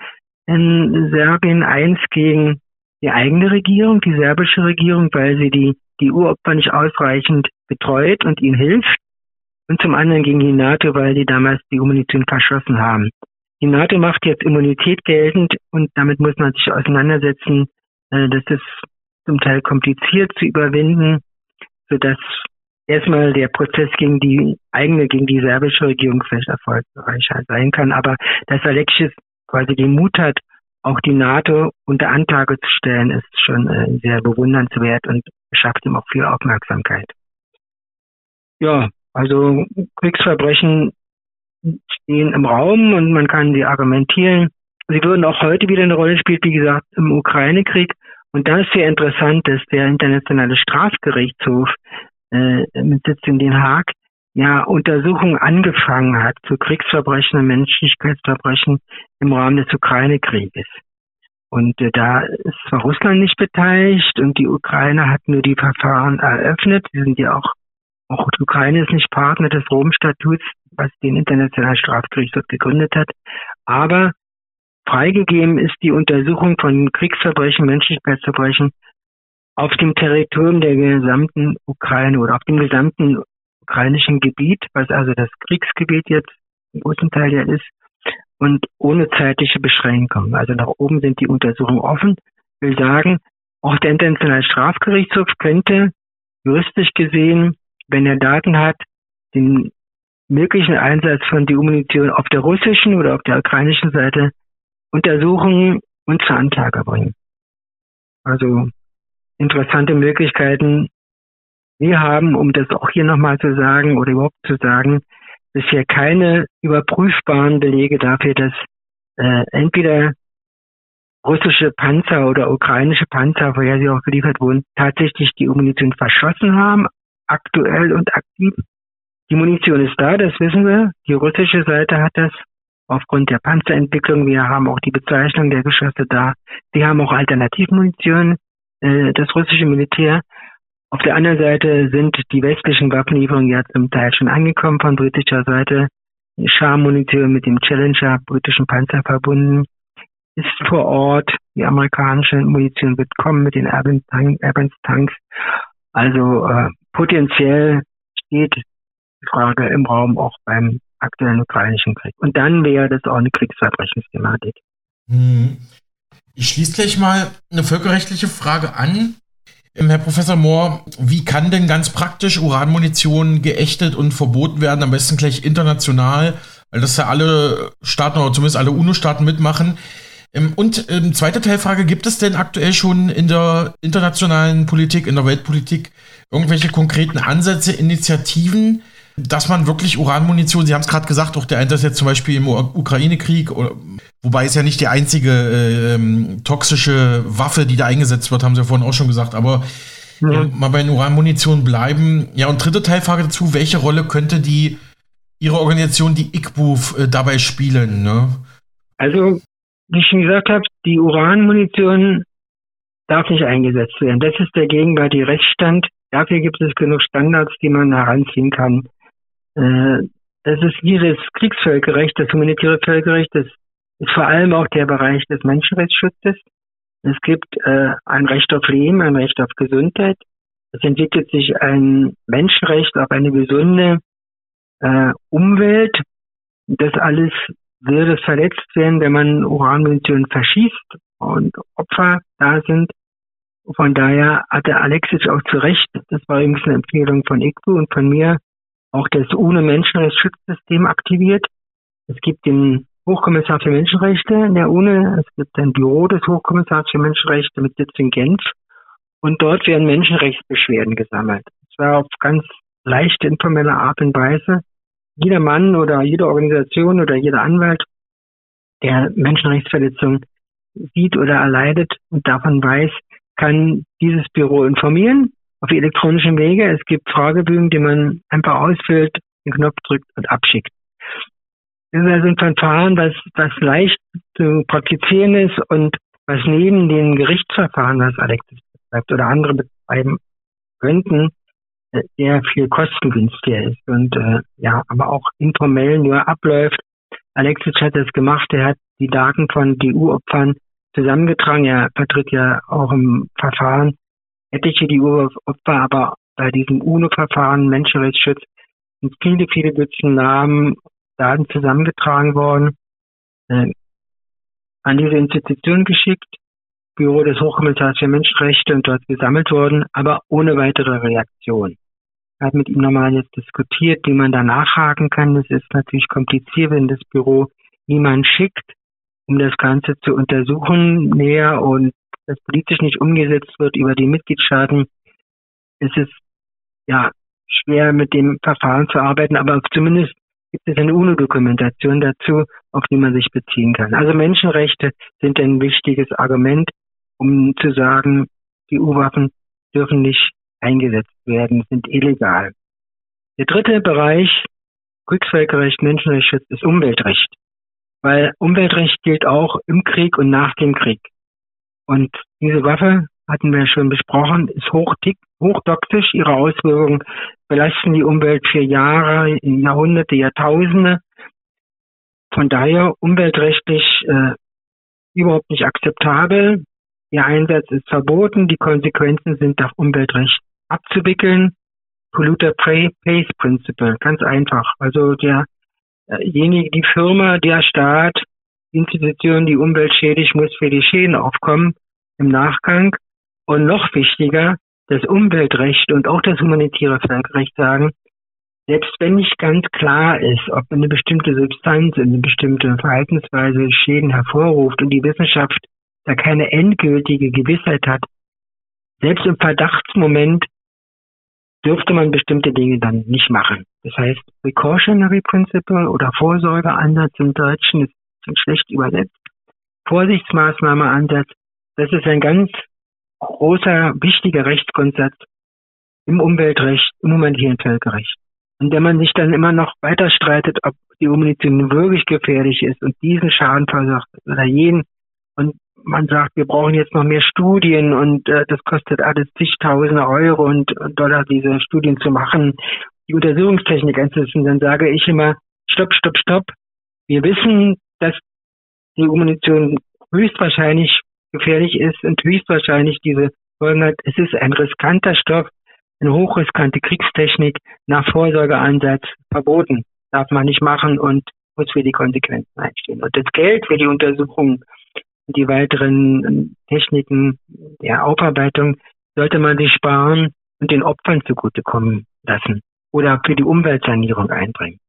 in Serbien. Eins gegen die eigene Regierung, die serbische Regierung, weil sie die, die Uropfer nicht ausreichend betreut und ihnen hilft und zum anderen gegen die NATO, weil die damals die Munition verschossen haben. Die NATO macht jetzt Immunität geltend und damit muss man sich auseinandersetzen. Äh, das ist zum Teil kompliziert zu überwinden, sodass erstmal der Prozess gegen die eigene, gegen die serbische Regierung vielleicht erfolgreicher sein kann. Aber dass Alexis quasi den Mut hat, auch die NATO unter Anklage zu stellen, ist schon äh, sehr bewundernswert und schafft ihm auch viel Aufmerksamkeit. Ja, also Kriegsverbrechen stehen im Raum und man kann sie argumentieren. Sie würden auch heute wieder eine Rolle spielen, wie gesagt, im Ukraine-Krieg. Und da ist sehr interessant, dass der Internationale Strafgerichtshof äh, mit Sitz in Den Haag ja Untersuchungen angefangen hat zu Kriegsverbrechen und Menschlichkeitsverbrechen im Rahmen des Ukraine-Krieges. Und äh, da ist zwar Russland nicht beteiligt und die Ukraine hat nur die Verfahren eröffnet. Sie sind ja auch auch die Ukraine ist nicht Partner des Rom-Statuts, was den Internationalen Strafgerichtshof gegründet hat. Aber freigegeben ist die Untersuchung von Kriegsverbrechen, Menschlichkeitsverbrechen auf dem Territorium der gesamten Ukraine oder auf dem gesamten ukrainischen Gebiet, was also das Kriegsgebiet jetzt im großen Teil ja ist, und ohne zeitliche Beschränkung. Also nach oben sind die Untersuchungen offen. Ich will sagen, auch der Internationale Strafgerichtshof könnte juristisch gesehen wenn er Daten hat, den möglichen Einsatz von DU-Munition auf der russischen oder auf der ukrainischen Seite untersuchen und zur Anklage bringen. Also interessante Möglichkeiten. Wir haben, um das auch hier nochmal zu sagen oder überhaupt zu sagen, bisher keine überprüfbaren Belege dafür, dass äh, entweder russische Panzer oder ukrainische Panzer, woher sie auch geliefert wurden, tatsächlich die Munition verschossen haben, aktuell und aktiv. Die Munition ist da, das wissen wir. Die russische Seite hat das aufgrund der Panzerentwicklung. Wir haben auch die Bezeichnung der Geschosse da. Sie haben auch Alternativmunition, äh, das russische Militär. Auf der anderen Seite sind die westlichen Waffenlieferungen ja zum Teil schon angekommen von britischer Seite. Schar-Munition mit dem Challenger britischen Panzer verbunden ist vor Ort. Die amerikanische Munition wird kommen mit den Abrams Tanks. Also äh, potenziell steht die Frage im Raum auch beim aktuellen ukrainischen Krieg. Und dann wäre das auch eine Kriegsverbrechensthematik. Hm. Ich schließe gleich mal eine völkerrechtliche Frage an. Ähm, Herr Professor Mohr, wie kann denn ganz praktisch Uranmunition geächtet und verboten werden, am besten gleich international, weil das ja alle Staaten oder zumindest alle UNO-Staaten mitmachen. Ähm, und ähm, zweite Teilfrage, gibt es denn aktuell schon in der internationalen Politik, in der Weltpolitik irgendwelche konkreten Ansätze, Initiativen, dass man wirklich Uranmunition, Sie haben es gerade gesagt, auch der Einsatz jetzt zum Beispiel im Ukraine-Krieg, wobei es ja nicht die einzige äh, ähm, toxische Waffe, die da eingesetzt wird, haben Sie ja vorhin auch schon gesagt, aber ja. mal bei den Uranmunition bleiben. Ja, und dritte Teilfrage dazu, welche Rolle könnte die Ihre Organisation, die ICBUF, äh, dabei spielen? Ne? Also, wie ich schon gesagt habe, die Uranmunition darf nicht eingesetzt werden. Das ist der gegenwärtige Rechtsstand. Dafür gibt es genug Standards, die man heranziehen kann. Äh, das ist wie das Kriegsvölkerrecht, das humanitäre Völkerrecht, das ist vor allem auch der Bereich des Menschenrechtsschutzes. Es gibt äh, ein Recht auf Leben, ein Recht auf Gesundheit. Es entwickelt sich ein Menschenrecht auf eine gesunde äh, Umwelt. Das alles würde verletzt werden, wenn man Uranmunition verschießt und Opfer da sind. Von daher hatte Alexis auch zu Recht, das war übrigens eine Empfehlung von ICTU und von mir, auch das UNO-Menschenrechtsschutzsystem aktiviert. Es gibt den Hochkommissar für Menschenrechte in der UNO, es gibt ein Büro des Hochkommissars für Menschenrechte mit Sitz in Genf und dort werden Menschenrechtsbeschwerden gesammelt. Es war auf ganz leichte, informelle Art und Weise. Jeder Mann oder jede Organisation oder jeder Anwalt, der Menschenrechtsverletzungen sieht oder erleidet und davon weiß, kann dieses Büro informieren auf elektronischen Wege. Es gibt Fragebögen, die man einfach ausfüllt, den Knopf drückt und abschickt. Das ist also ein Verfahren, was, was leicht zu praktizieren ist und was neben den Gerichtsverfahren, was Alexis betreibt oder andere betreiben könnten, äh, sehr viel kostengünstiger ist und äh, ja, aber auch informell nur abläuft. Alexis hat das gemacht, er hat die Daten von DU-Opfern zusammengetragen. Er vertritt ja auch im Verfahren etliche DU-Opfer, aber bei diesem UNO-Verfahren Menschenrechtsschutz sind viele, viele Dutzend Namen, Daten zusammengetragen worden, äh, an diese Institution geschickt, Büro des Hochkommissars für Menschenrechte und dort gesammelt worden, aber ohne weitere Reaktion. Ich habe mit ihm nochmal jetzt diskutiert, wie man da nachhaken kann. Das ist natürlich kompliziert, wenn das Büro niemand schickt, um das Ganze zu untersuchen näher und das politisch nicht umgesetzt wird über die Mitgliedstaaten, ist es ja schwer mit dem Verfahren zu arbeiten, aber zumindest gibt es eine UNO-Dokumentation dazu, auf die man sich beziehen kann. Also Menschenrechte sind ein wichtiges Argument, um zu sagen, die U-Waffen dürfen nicht eingesetzt werden, sind illegal. Der dritte Bereich, Kriegsvölkerrecht, Menschenrechtsschutz, ist Umweltrecht weil Umweltrecht gilt auch im Krieg und nach dem Krieg. Und diese Waffe, hatten wir schon besprochen, ist hochtoxisch. Ihre Auswirkungen belasten die Umwelt für Jahre, Jahrhunderte, Jahrtausende. Von daher umweltrechtlich äh, überhaupt nicht akzeptabel. Ihr Einsatz ist verboten. Die Konsequenzen sind nach Umweltrecht abzuwickeln. Polluter Pays Principle, ganz einfach. Also der derjenige, die Firma, der Staat, Institution, die Umwelt schädigt, muss für die Schäden aufkommen im Nachgang. Und noch wichtiger, das Umweltrecht und auch das humanitäre Völkerrecht sagen, selbst wenn nicht ganz klar ist, ob eine bestimmte Substanz, eine bestimmte Verhaltensweise Schäden hervorruft und die Wissenschaft da keine endgültige Gewissheit hat, selbst im Verdachtsmoment dürfte man bestimmte Dinge dann nicht machen. Das heißt, Precautionary Principle oder Vorsorgeansatz im Deutschen ist schlecht übersetzt. Vorsichtsmaßnahmeansatz, das ist ein ganz großer, wichtiger Rechtsgrundsatz im Umweltrecht, im humanitären Völkerrecht. Und wenn man sich dann immer noch weiter streitet, ob die Munition wirklich gefährlich ist und diesen Schaden verursacht oder jeden, und man sagt, wir brauchen jetzt noch mehr Studien und äh, das kostet alles zigtausende Euro und, und Dollar, diese Studien zu machen, die Untersuchungstechnik einzusetzen, dann sage ich immer, stopp, stopp, stopp. Wir wissen, dass die Munition höchstwahrscheinlich gefährlich ist und höchstwahrscheinlich diese Folgen hat. Es ist ein riskanter Stoff, eine hochriskante Kriegstechnik nach Vorsorgeansatz verboten. Darf man nicht machen und muss für die Konsequenzen einstehen. Und das Geld für die Untersuchung und die weiteren Techniken der Aufarbeitung sollte man sich sparen und den Opfern zugutekommen lassen oder für die Umweltsanierung einbringen.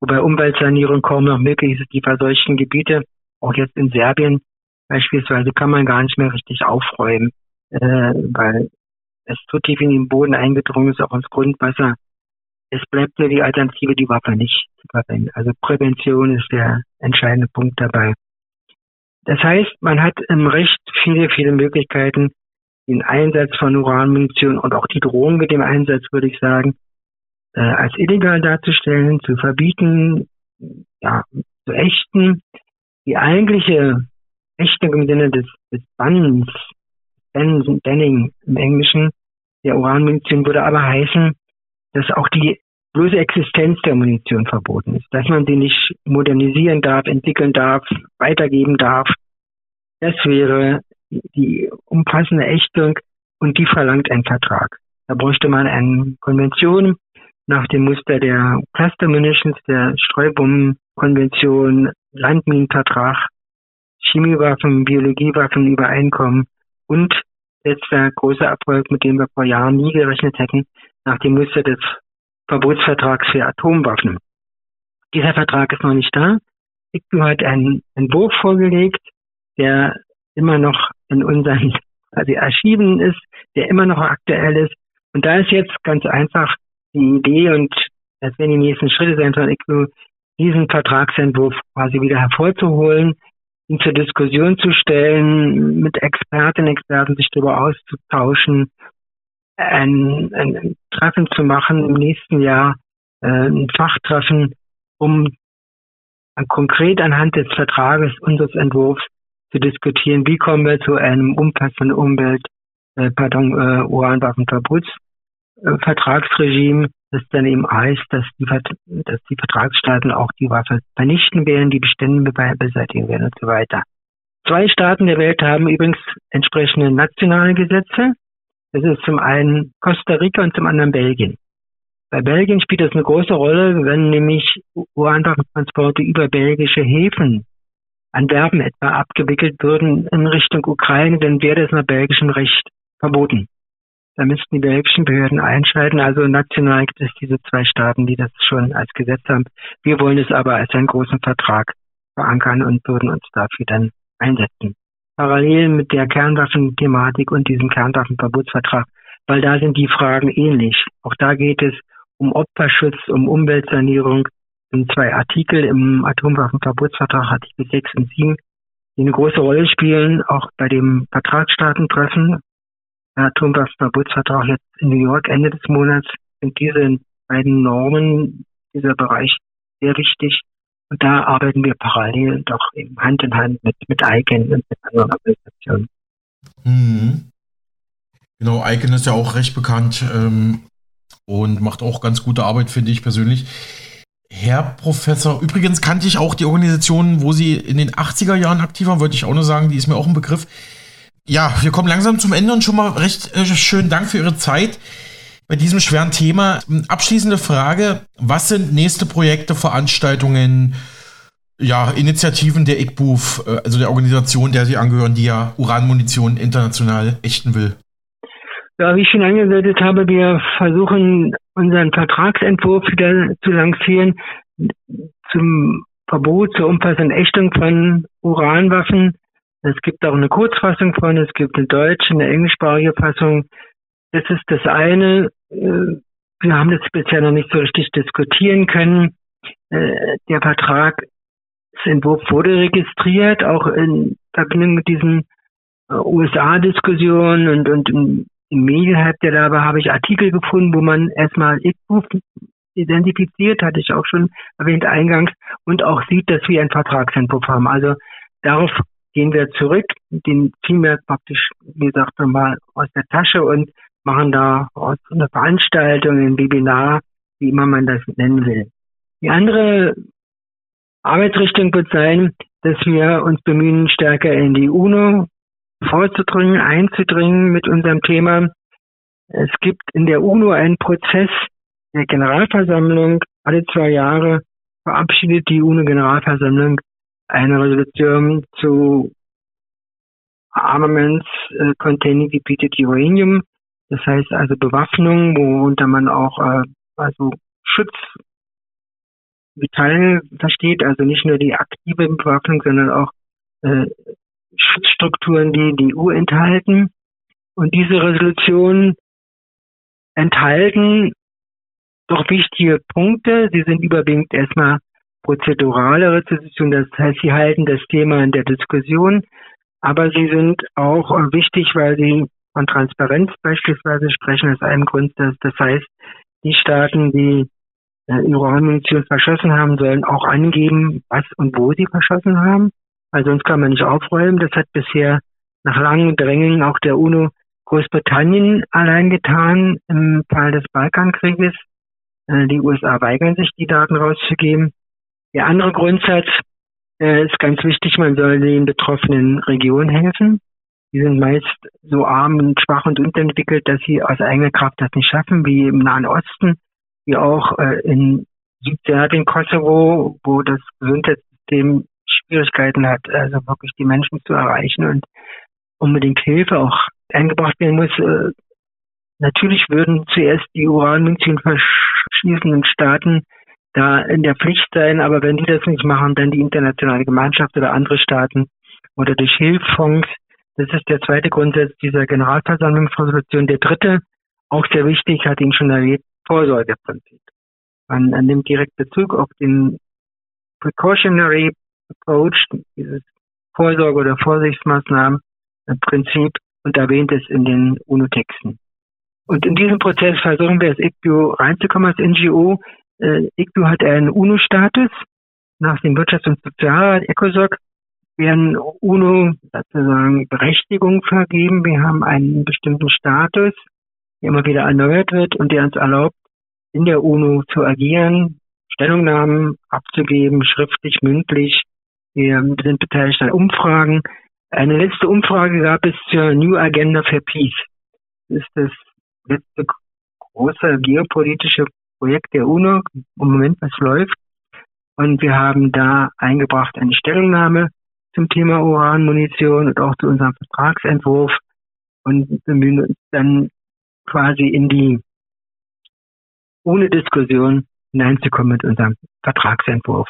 Wobei Umweltsanierung kaum noch möglich ist, die verseuchten Gebiete, auch jetzt in Serbien beispielsweise, kann man gar nicht mehr richtig aufräumen, äh, weil es zu tief in den Boden eingedrungen ist, auch ins Grundwasser. Es bleibt nur die Alternative, die Waffe nicht zu verwenden. Also Prävention ist der entscheidende Punkt dabei. Das heißt, man hat im Recht viele, viele Möglichkeiten, den Einsatz von Uranmunition und auch die Drohung mit dem Einsatz, würde ich sagen, äh, als illegal darzustellen, zu verbieten, ja, zu ächten. Die eigentliche Ächtung im Sinne des, des Bannens Banning im Englischen der Uranmunition würde aber heißen, dass auch die bloße Existenz der Munition verboten ist, dass man sie nicht modernisieren darf, entwickeln darf, weitergeben darf. Das wäre die umfassende Ächtung und die verlangt einen Vertrag. Da bräuchte man eine Konvention nach dem Muster der Cluster Munitions, der Streubombenkonvention, Landminenvertrag, Chemiewaffen, Biologiewaffen, Übereinkommen und letzter großer Erfolg, mit dem wir vor Jahren nie gerechnet hätten, nach dem Muster des Verbotsvertrags für Atomwaffen. Dieser Vertrag ist noch nicht da. ICTU hat einen Entwurf vorgelegt, der immer noch in unseren quasi Archiven ist, der immer noch aktuell ist. Und da ist jetzt ganz einfach die Idee und das werden die nächsten Schritte sein ICTU, diesen Vertragsentwurf quasi wieder hervorzuholen, ihn zur Diskussion zu stellen, mit Expertinnen und Experten sich darüber auszutauschen, ein, ein Treffen zu machen im nächsten Jahr, äh, ein Fachtreffen, um konkret anhand des Vertrages unseres Entwurfs zu diskutieren, wie kommen wir zu einem umfassenden Umwelt, äh, pardon, äh, Uranwaffenverbotsvertragsregime, das dann eben heißt, dass die, dass die Vertragsstaaten auch die Waffe vernichten werden, die Bestände beseitigen werden und so weiter. Zwei Staaten der Welt haben übrigens entsprechende nationale Gesetze. Das ist zum einen Costa Rica und zum anderen Belgien. Bei Belgien spielt das eine große Rolle, wenn nämlich Uranwaffentransporte über belgische Häfen an Werben etwa abgewickelt würden in Richtung Ukraine, dann wäre das nach belgischem Recht verboten. Da müssten die belgischen Behörden einschalten. Also national gibt es diese zwei Staaten, die das schon als Gesetz haben. Wir wollen es aber als einen großen Vertrag verankern und würden uns dafür dann einsetzen. Parallel mit der Kernwaffenthematik und diesem Kernwaffenverbotsvertrag, weil da sind die Fragen ähnlich. Auch da geht es um Opferschutz, um Umweltsanierung. In zwei Artikel im Atomwaffenverbotsvertrag, Artikel 6 und 7, die eine große Rolle spielen, auch bei dem Vertragsstaatentreffen Atomwaffenverbotsvertrag jetzt in New York Ende des Monats sind diese beiden Normen, dieser Bereich sehr wichtig. Und da arbeiten wir parallel doch eben Hand in Hand mit, mit ICANN und mit anderen Organisationen. Mhm. Genau, ICANN ist ja auch recht bekannt ähm, und macht auch ganz gute Arbeit, finde ich persönlich. Herr Professor, übrigens kannte ich auch die Organisation, wo Sie in den 80er Jahren aktiv waren, wollte ich auch nur sagen, die ist mir auch ein Begriff. Ja, wir kommen langsam zum Ende und schon mal recht äh, schönen Dank für Ihre Zeit bei diesem schweren Thema. Abschließende Frage: Was sind nächste Projekte, Veranstaltungen, ja, Initiativen der ICBUF, äh, also der Organisation, der Sie angehören, die ja Uranmunition international ächten will? Ja, wie ich schon angedeutet habe, wir versuchen unseren Vertragsentwurf wieder zu lancieren zum Verbot zur umfassenden Ächtung von Uranwaffen. Es gibt auch eine Kurzfassung von, es gibt eine deutsche, eine englischsprachige Fassung. Das ist das eine. Äh, wir haben das bisher noch nicht so richtig diskutieren können. Äh, der Vertragsentwurf wurde registriert, auch in Verbindung mit diesen äh, USA-Diskussionen und, und im, Medienhype, der war, habe ich Artikel gefunden, wo man erstmal ICBUF identifiziert, hatte ich auch schon erwähnt eingangs, und auch sieht, dass wir einen Vertragsentwurf haben. Also darauf gehen wir zurück, den ziehen wir praktisch, wie gesagt, nochmal aus der Tasche und machen da aus einer Veranstaltung, ein Webinar, wie immer man das nennen will. Die andere Arbeitsrichtung wird sein, dass wir uns bemühen, stärker in die UNO vorzudringen, einzudringen mit unserem Thema. Es gibt in der UNO einen Prozess der Generalversammlung. Alle zwei Jahre verabschiedet die UNO-Generalversammlung eine Resolution zu Armaments äh, containing depleted uranium. Das heißt also Bewaffnung, worunter man auch äh, also Schutzmetall versteht, also nicht nur die aktive Bewaffnung, sondern auch äh, Schutzstrukturen, die die EU enthalten. Und diese Resolutionen enthalten doch wichtige Punkte. Sie sind überwiegend erstmal prozedurale Rezession, das heißt, sie halten das Thema in der Diskussion, aber sie sind auch wichtig, weil sie von Transparenz beispielsweise sprechen, aus einem Grund, dass das heißt, die Staaten, die äh, Uranmunition verschossen haben, sollen auch angeben, was und wo sie verschossen haben weil sonst kann man nicht aufräumen. Das hat bisher nach langen Drängen auch der UNO Großbritannien allein getan im Fall des Balkankrieges. Äh, die USA weigern sich, die Daten rauszugeben. Der andere Grundsatz äh, ist ganz wichtig, man soll den betroffenen Regionen helfen. Die sind meist so arm und schwach und unterentwickelt, dass sie aus eigener Kraft das nicht schaffen, wie im Nahen Osten, wie auch äh, in Südserbien, Kosovo, wo das Gesundheitssystem Schwierigkeiten hat, also wirklich die Menschen zu erreichen und unbedingt Hilfe auch eingebracht werden muss. Äh, natürlich würden zuerst die Uranmünzen verschließenden Staaten da in der Pflicht sein, aber wenn die das nicht machen, dann die internationale Gemeinschaft oder andere Staaten oder durch Hilfsfonds. Das ist der zweite Grundsatz dieser Generalversammlungsresolution. Der dritte, auch sehr wichtig, hat ihn schon erwähnt, Vorsorgeprinzip. Man nimmt direkt Bezug auf den Precautionary Approach, dieses Vorsorge- oder Vorsichtsmaßnahmen Prinzip und erwähnt es in den UNO-Texten. Und in diesem Prozess versuchen wir als ICBU reinzukommen als NGO. Äh, ICBU hat einen UNO-Status. Nach dem Wirtschafts- und Sozialrat ECOSOC werden UNO sozusagen Berechtigung vergeben. Wir haben einen bestimmten Status, der immer wieder erneuert wird und der uns erlaubt, in der UNO zu agieren, Stellungnahmen abzugeben, schriftlich, mündlich, wir sind beteiligt an Umfragen. Eine letzte Umfrage gab es zur New Agenda for Peace. Das ist das letzte große geopolitische Projekt der UNO, im Moment was läuft. Und wir haben da eingebracht eine Stellungnahme zum Thema Uranmunition und auch zu unserem Vertragsentwurf und bemühen uns dann quasi in die, ohne Diskussion hineinzukommen mit unserem Vertragsentwurf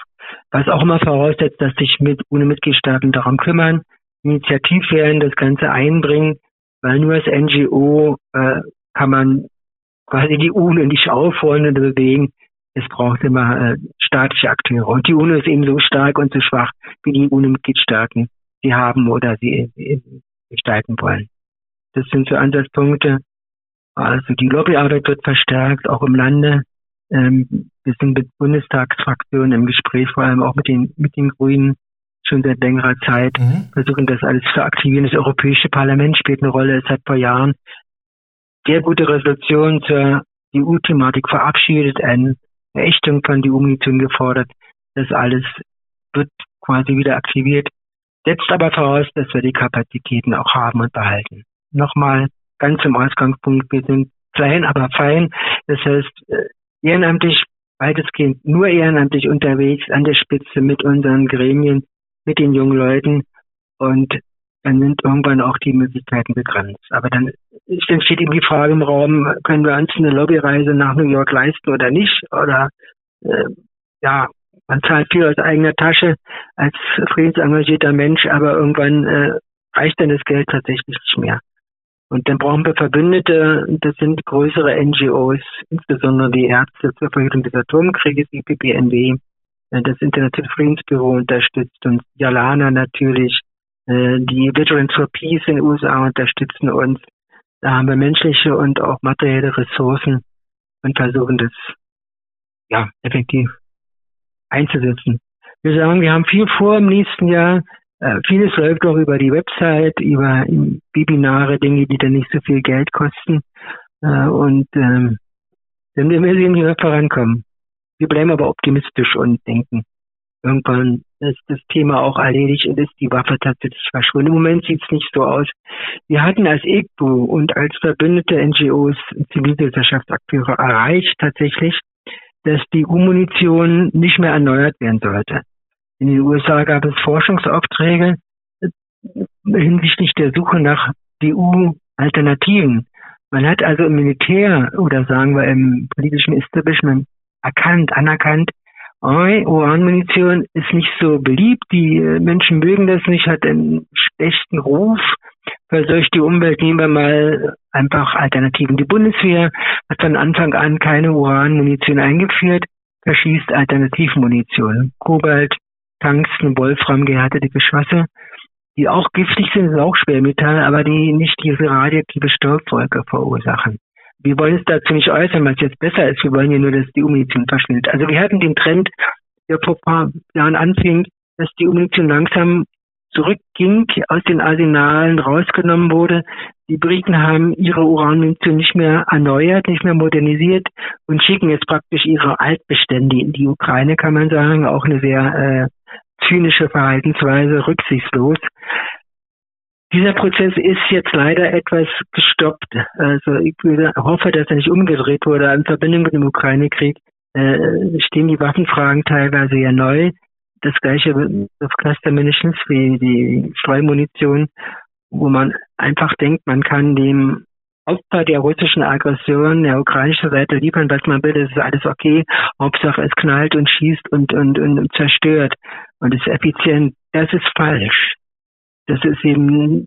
was auch immer voraussetzt, dass sich mit ohne Mitgliedstaaten darum kümmern, initiativ werden, das Ganze einbringen, weil nur als NGO äh, kann man quasi die UNO nicht aufrollen oder bewegen. Es braucht immer äh, staatliche Akteure. Und die UNO ist eben so stark und so schwach, wie die UNO-Mitgliedstaaten sie haben oder sie, sie gestalten wollen. Das sind so Ansatzpunkte. Also die Lobbyarbeit wird verstärkt, auch im Lande. Ähm, wir sind mit Bundestagsfraktionen im Gespräch, vor allem auch mit den, mit den Grünen schon seit längerer Zeit, mhm. versuchen das alles zu aktivieren. Das Europäische Parlament spielt eine Rolle. Es hat vor Jahren sehr gute Resolutionen zur EU-Thematik verabschiedet, eine Ächtung von die munition gefordert. Das alles wird quasi wieder aktiviert, setzt aber voraus, dass wir die Kapazitäten auch haben und behalten. Nochmal ganz zum Ausgangspunkt, wir sind klein, aber fein. Das heißt, äh, ehrenamtlich, weitestgehend nur ehrenamtlich unterwegs an der Spitze mit unseren Gremien, mit den jungen Leuten und dann sind irgendwann auch die Möglichkeiten begrenzt. Aber dann dann steht eben die Frage im Raum, können wir uns eine Lobbyreise nach New York leisten oder nicht? Oder äh, ja, man zahlt viel aus eigener Tasche als friedensengagierter Mensch, aber irgendwann äh, reicht dann das Geld tatsächlich nicht mehr. Und dann brauchen wir Verbündete, das sind größere NGOs, insbesondere die Ärzte zur Verhütung des Atomkrieges, IPPNW, das Internationale Friedensbüro unterstützt uns, Jalana natürlich, die Vigilance for Peace in den USA unterstützen uns. Da haben wir menschliche und auch materielle Ressourcen und versuchen das ja effektiv einzusetzen. Wir sagen, wir haben viel vor im nächsten Jahr. Äh, vieles läuft auch über die Website, über Webinare, Dinge, die dann nicht so viel Geld kosten. Äh, und ähm, werden wir sehen, wie wir vorankommen. Wir bleiben aber optimistisch und denken, irgendwann ist das Thema auch erledigt und ist die Waffe tatsächlich verschwunden. Im Moment sieht es nicht so aus. Wir hatten als EGBU und als verbündete NGOs, Zivilgesellschaftsakteure erreicht tatsächlich, dass die U-Munition nicht mehr erneuert werden sollte. In den USA gab es Forschungsaufträge hinsichtlich der Suche nach DU-Alternativen. Man hat also im Militär oder sagen wir im politischen Establishment erkannt, anerkannt, Uranmunition ist nicht so beliebt, die Menschen mögen das nicht, hat einen schlechten Ruf, verseucht die Umwelt, nehmen wir mal einfach Alternativen. Die Bundeswehr hat von Anfang an keine Uranmunition eingeführt, verschießt Alternativmunition. Kobalt, Tungsten, Wolfram, gehärtete Geschosse, die auch giftig sind, sind auch Schwermetall, aber die nicht diese radioaktive Staubwolke verursachen. Wir wollen es dazu nicht äußern, was jetzt besser ist. Wir wollen ja nur, dass die Munition verschwindet. Also wir hatten den Trend, der vor ein paar Jahren anfing, dass die Munition langsam zurückging, aus den Arsenalen rausgenommen wurde. Die Briten haben ihre Uranmunition nicht mehr erneuert, nicht mehr modernisiert und schicken jetzt praktisch ihre Altbestände in die Ukraine, kann man sagen. Auch eine sehr äh, zynische Verhaltensweise, rücksichtslos. Dieser Prozess ist jetzt leider etwas gestoppt. Also ich hoffe, dass er nicht umgedreht wurde. In Verbindung mit dem Ukraine-Krieg äh, stehen die Waffenfragen teilweise ja neu. Das gleiche auf Cluster Munitions wie die Streumunition, wo man einfach denkt, man kann dem Opfer der russischen Aggression der ukrainischen Seite liefern, was man will, das ist alles okay. Hauptsache es knallt und schießt und, und, und zerstört und ist effizient. Das ist falsch. Das ist eben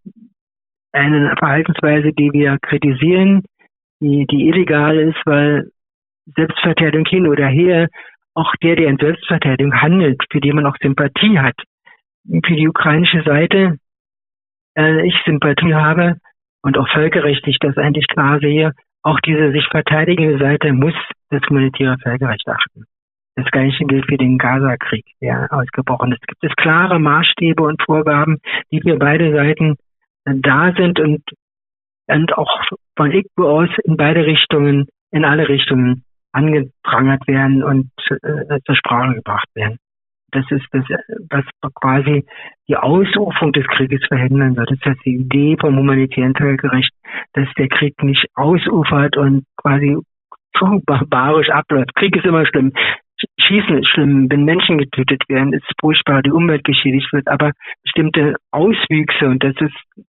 eine Verhaltensweise, die wir kritisieren, die, die illegal ist, weil Selbstverteidigung hin oder her, auch der, der in Selbstverteidigung handelt, für den man auch Sympathie hat, für die ukrainische Seite äh, ich Sympathie habe und auch völkerrechtlich das eigentlich klar sehe, auch diese sich verteidigende Seite muss das humanitäre Völkerrecht achten. Das Gleiche gilt für den Gaza-Krieg, der ausgebrochen ist. Gibt es klare Maßstäbe und Vorgaben, die für beide Seiten da sind und, und auch von IGBO aus in beide Richtungen, in alle Richtungen angeprangert werden und äh, zur Sprache gebracht werden. Das ist das, was quasi die Ausrufung des Krieges verhindern soll. Das ist die Idee vom humanitären Völkerrecht, dass der Krieg nicht ausufert und quasi zu barbarisch abläuft. Krieg ist immer schlimm. Schießen ist schlimm, wenn Menschen getötet werden, ist furchtbar, die Umwelt geschädigt wird, aber bestimmte Auswüchse, und das ist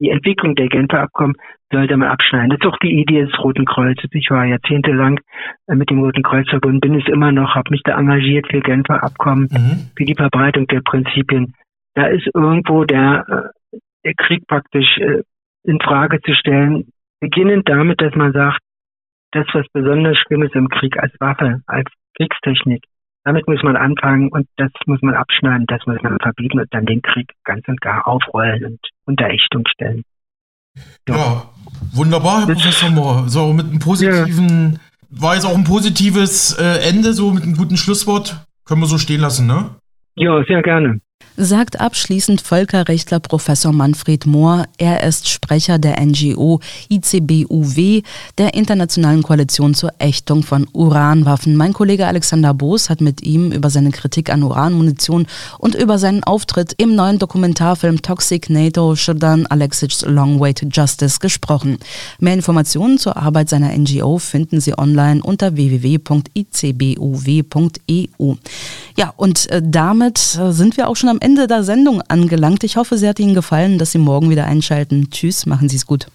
die Entwicklung der Genfer Abkommen, sollte man abschneiden. Das ist auch die Idee des Roten Kreuzes. Ich war jahrzehntelang äh, mit dem Roten Kreuz verbunden, bin es immer noch, habe mich da engagiert für Genfer Abkommen, mhm. für die Verbreitung der Prinzipien. Da ist irgendwo der, äh, der Krieg praktisch äh, in Frage zu stellen, beginnend damit, dass man sagt, das, was besonders schlimm ist im Krieg als Waffe, als Kriegstechnik. Damit muss man anfangen und das muss man abschneiden, das muss man verbieten und dann den Krieg ganz und gar aufrollen und unter Ächtung stellen. Ja, ja wunderbar, Herr Professor Mohr. So, mit einem positiven, ja. war jetzt auch ein positives äh, Ende, so mit einem guten Schlusswort. Können wir so stehen lassen, ne? Ja, sehr gerne sagt abschließend Völkerrechtler Professor Manfred Mohr. Er ist Sprecher der NGO ICBUW, der Internationalen Koalition zur Ächtung von Uranwaffen. Mein Kollege Alexander Boos hat mit ihm über seine Kritik an Uranmunition und über seinen Auftritt im neuen Dokumentarfilm Toxic NATO Shurdan Alexic Long Way to Justice gesprochen. Mehr Informationen zur Arbeit seiner NGO finden Sie online unter www.icbuw.eu. Ja, und äh, damit äh, sind wir auch schon am Ende der Sendung angelangt. Ich hoffe, sie hat Ihnen gefallen, dass Sie morgen wieder einschalten. Tschüss, machen Sie es gut.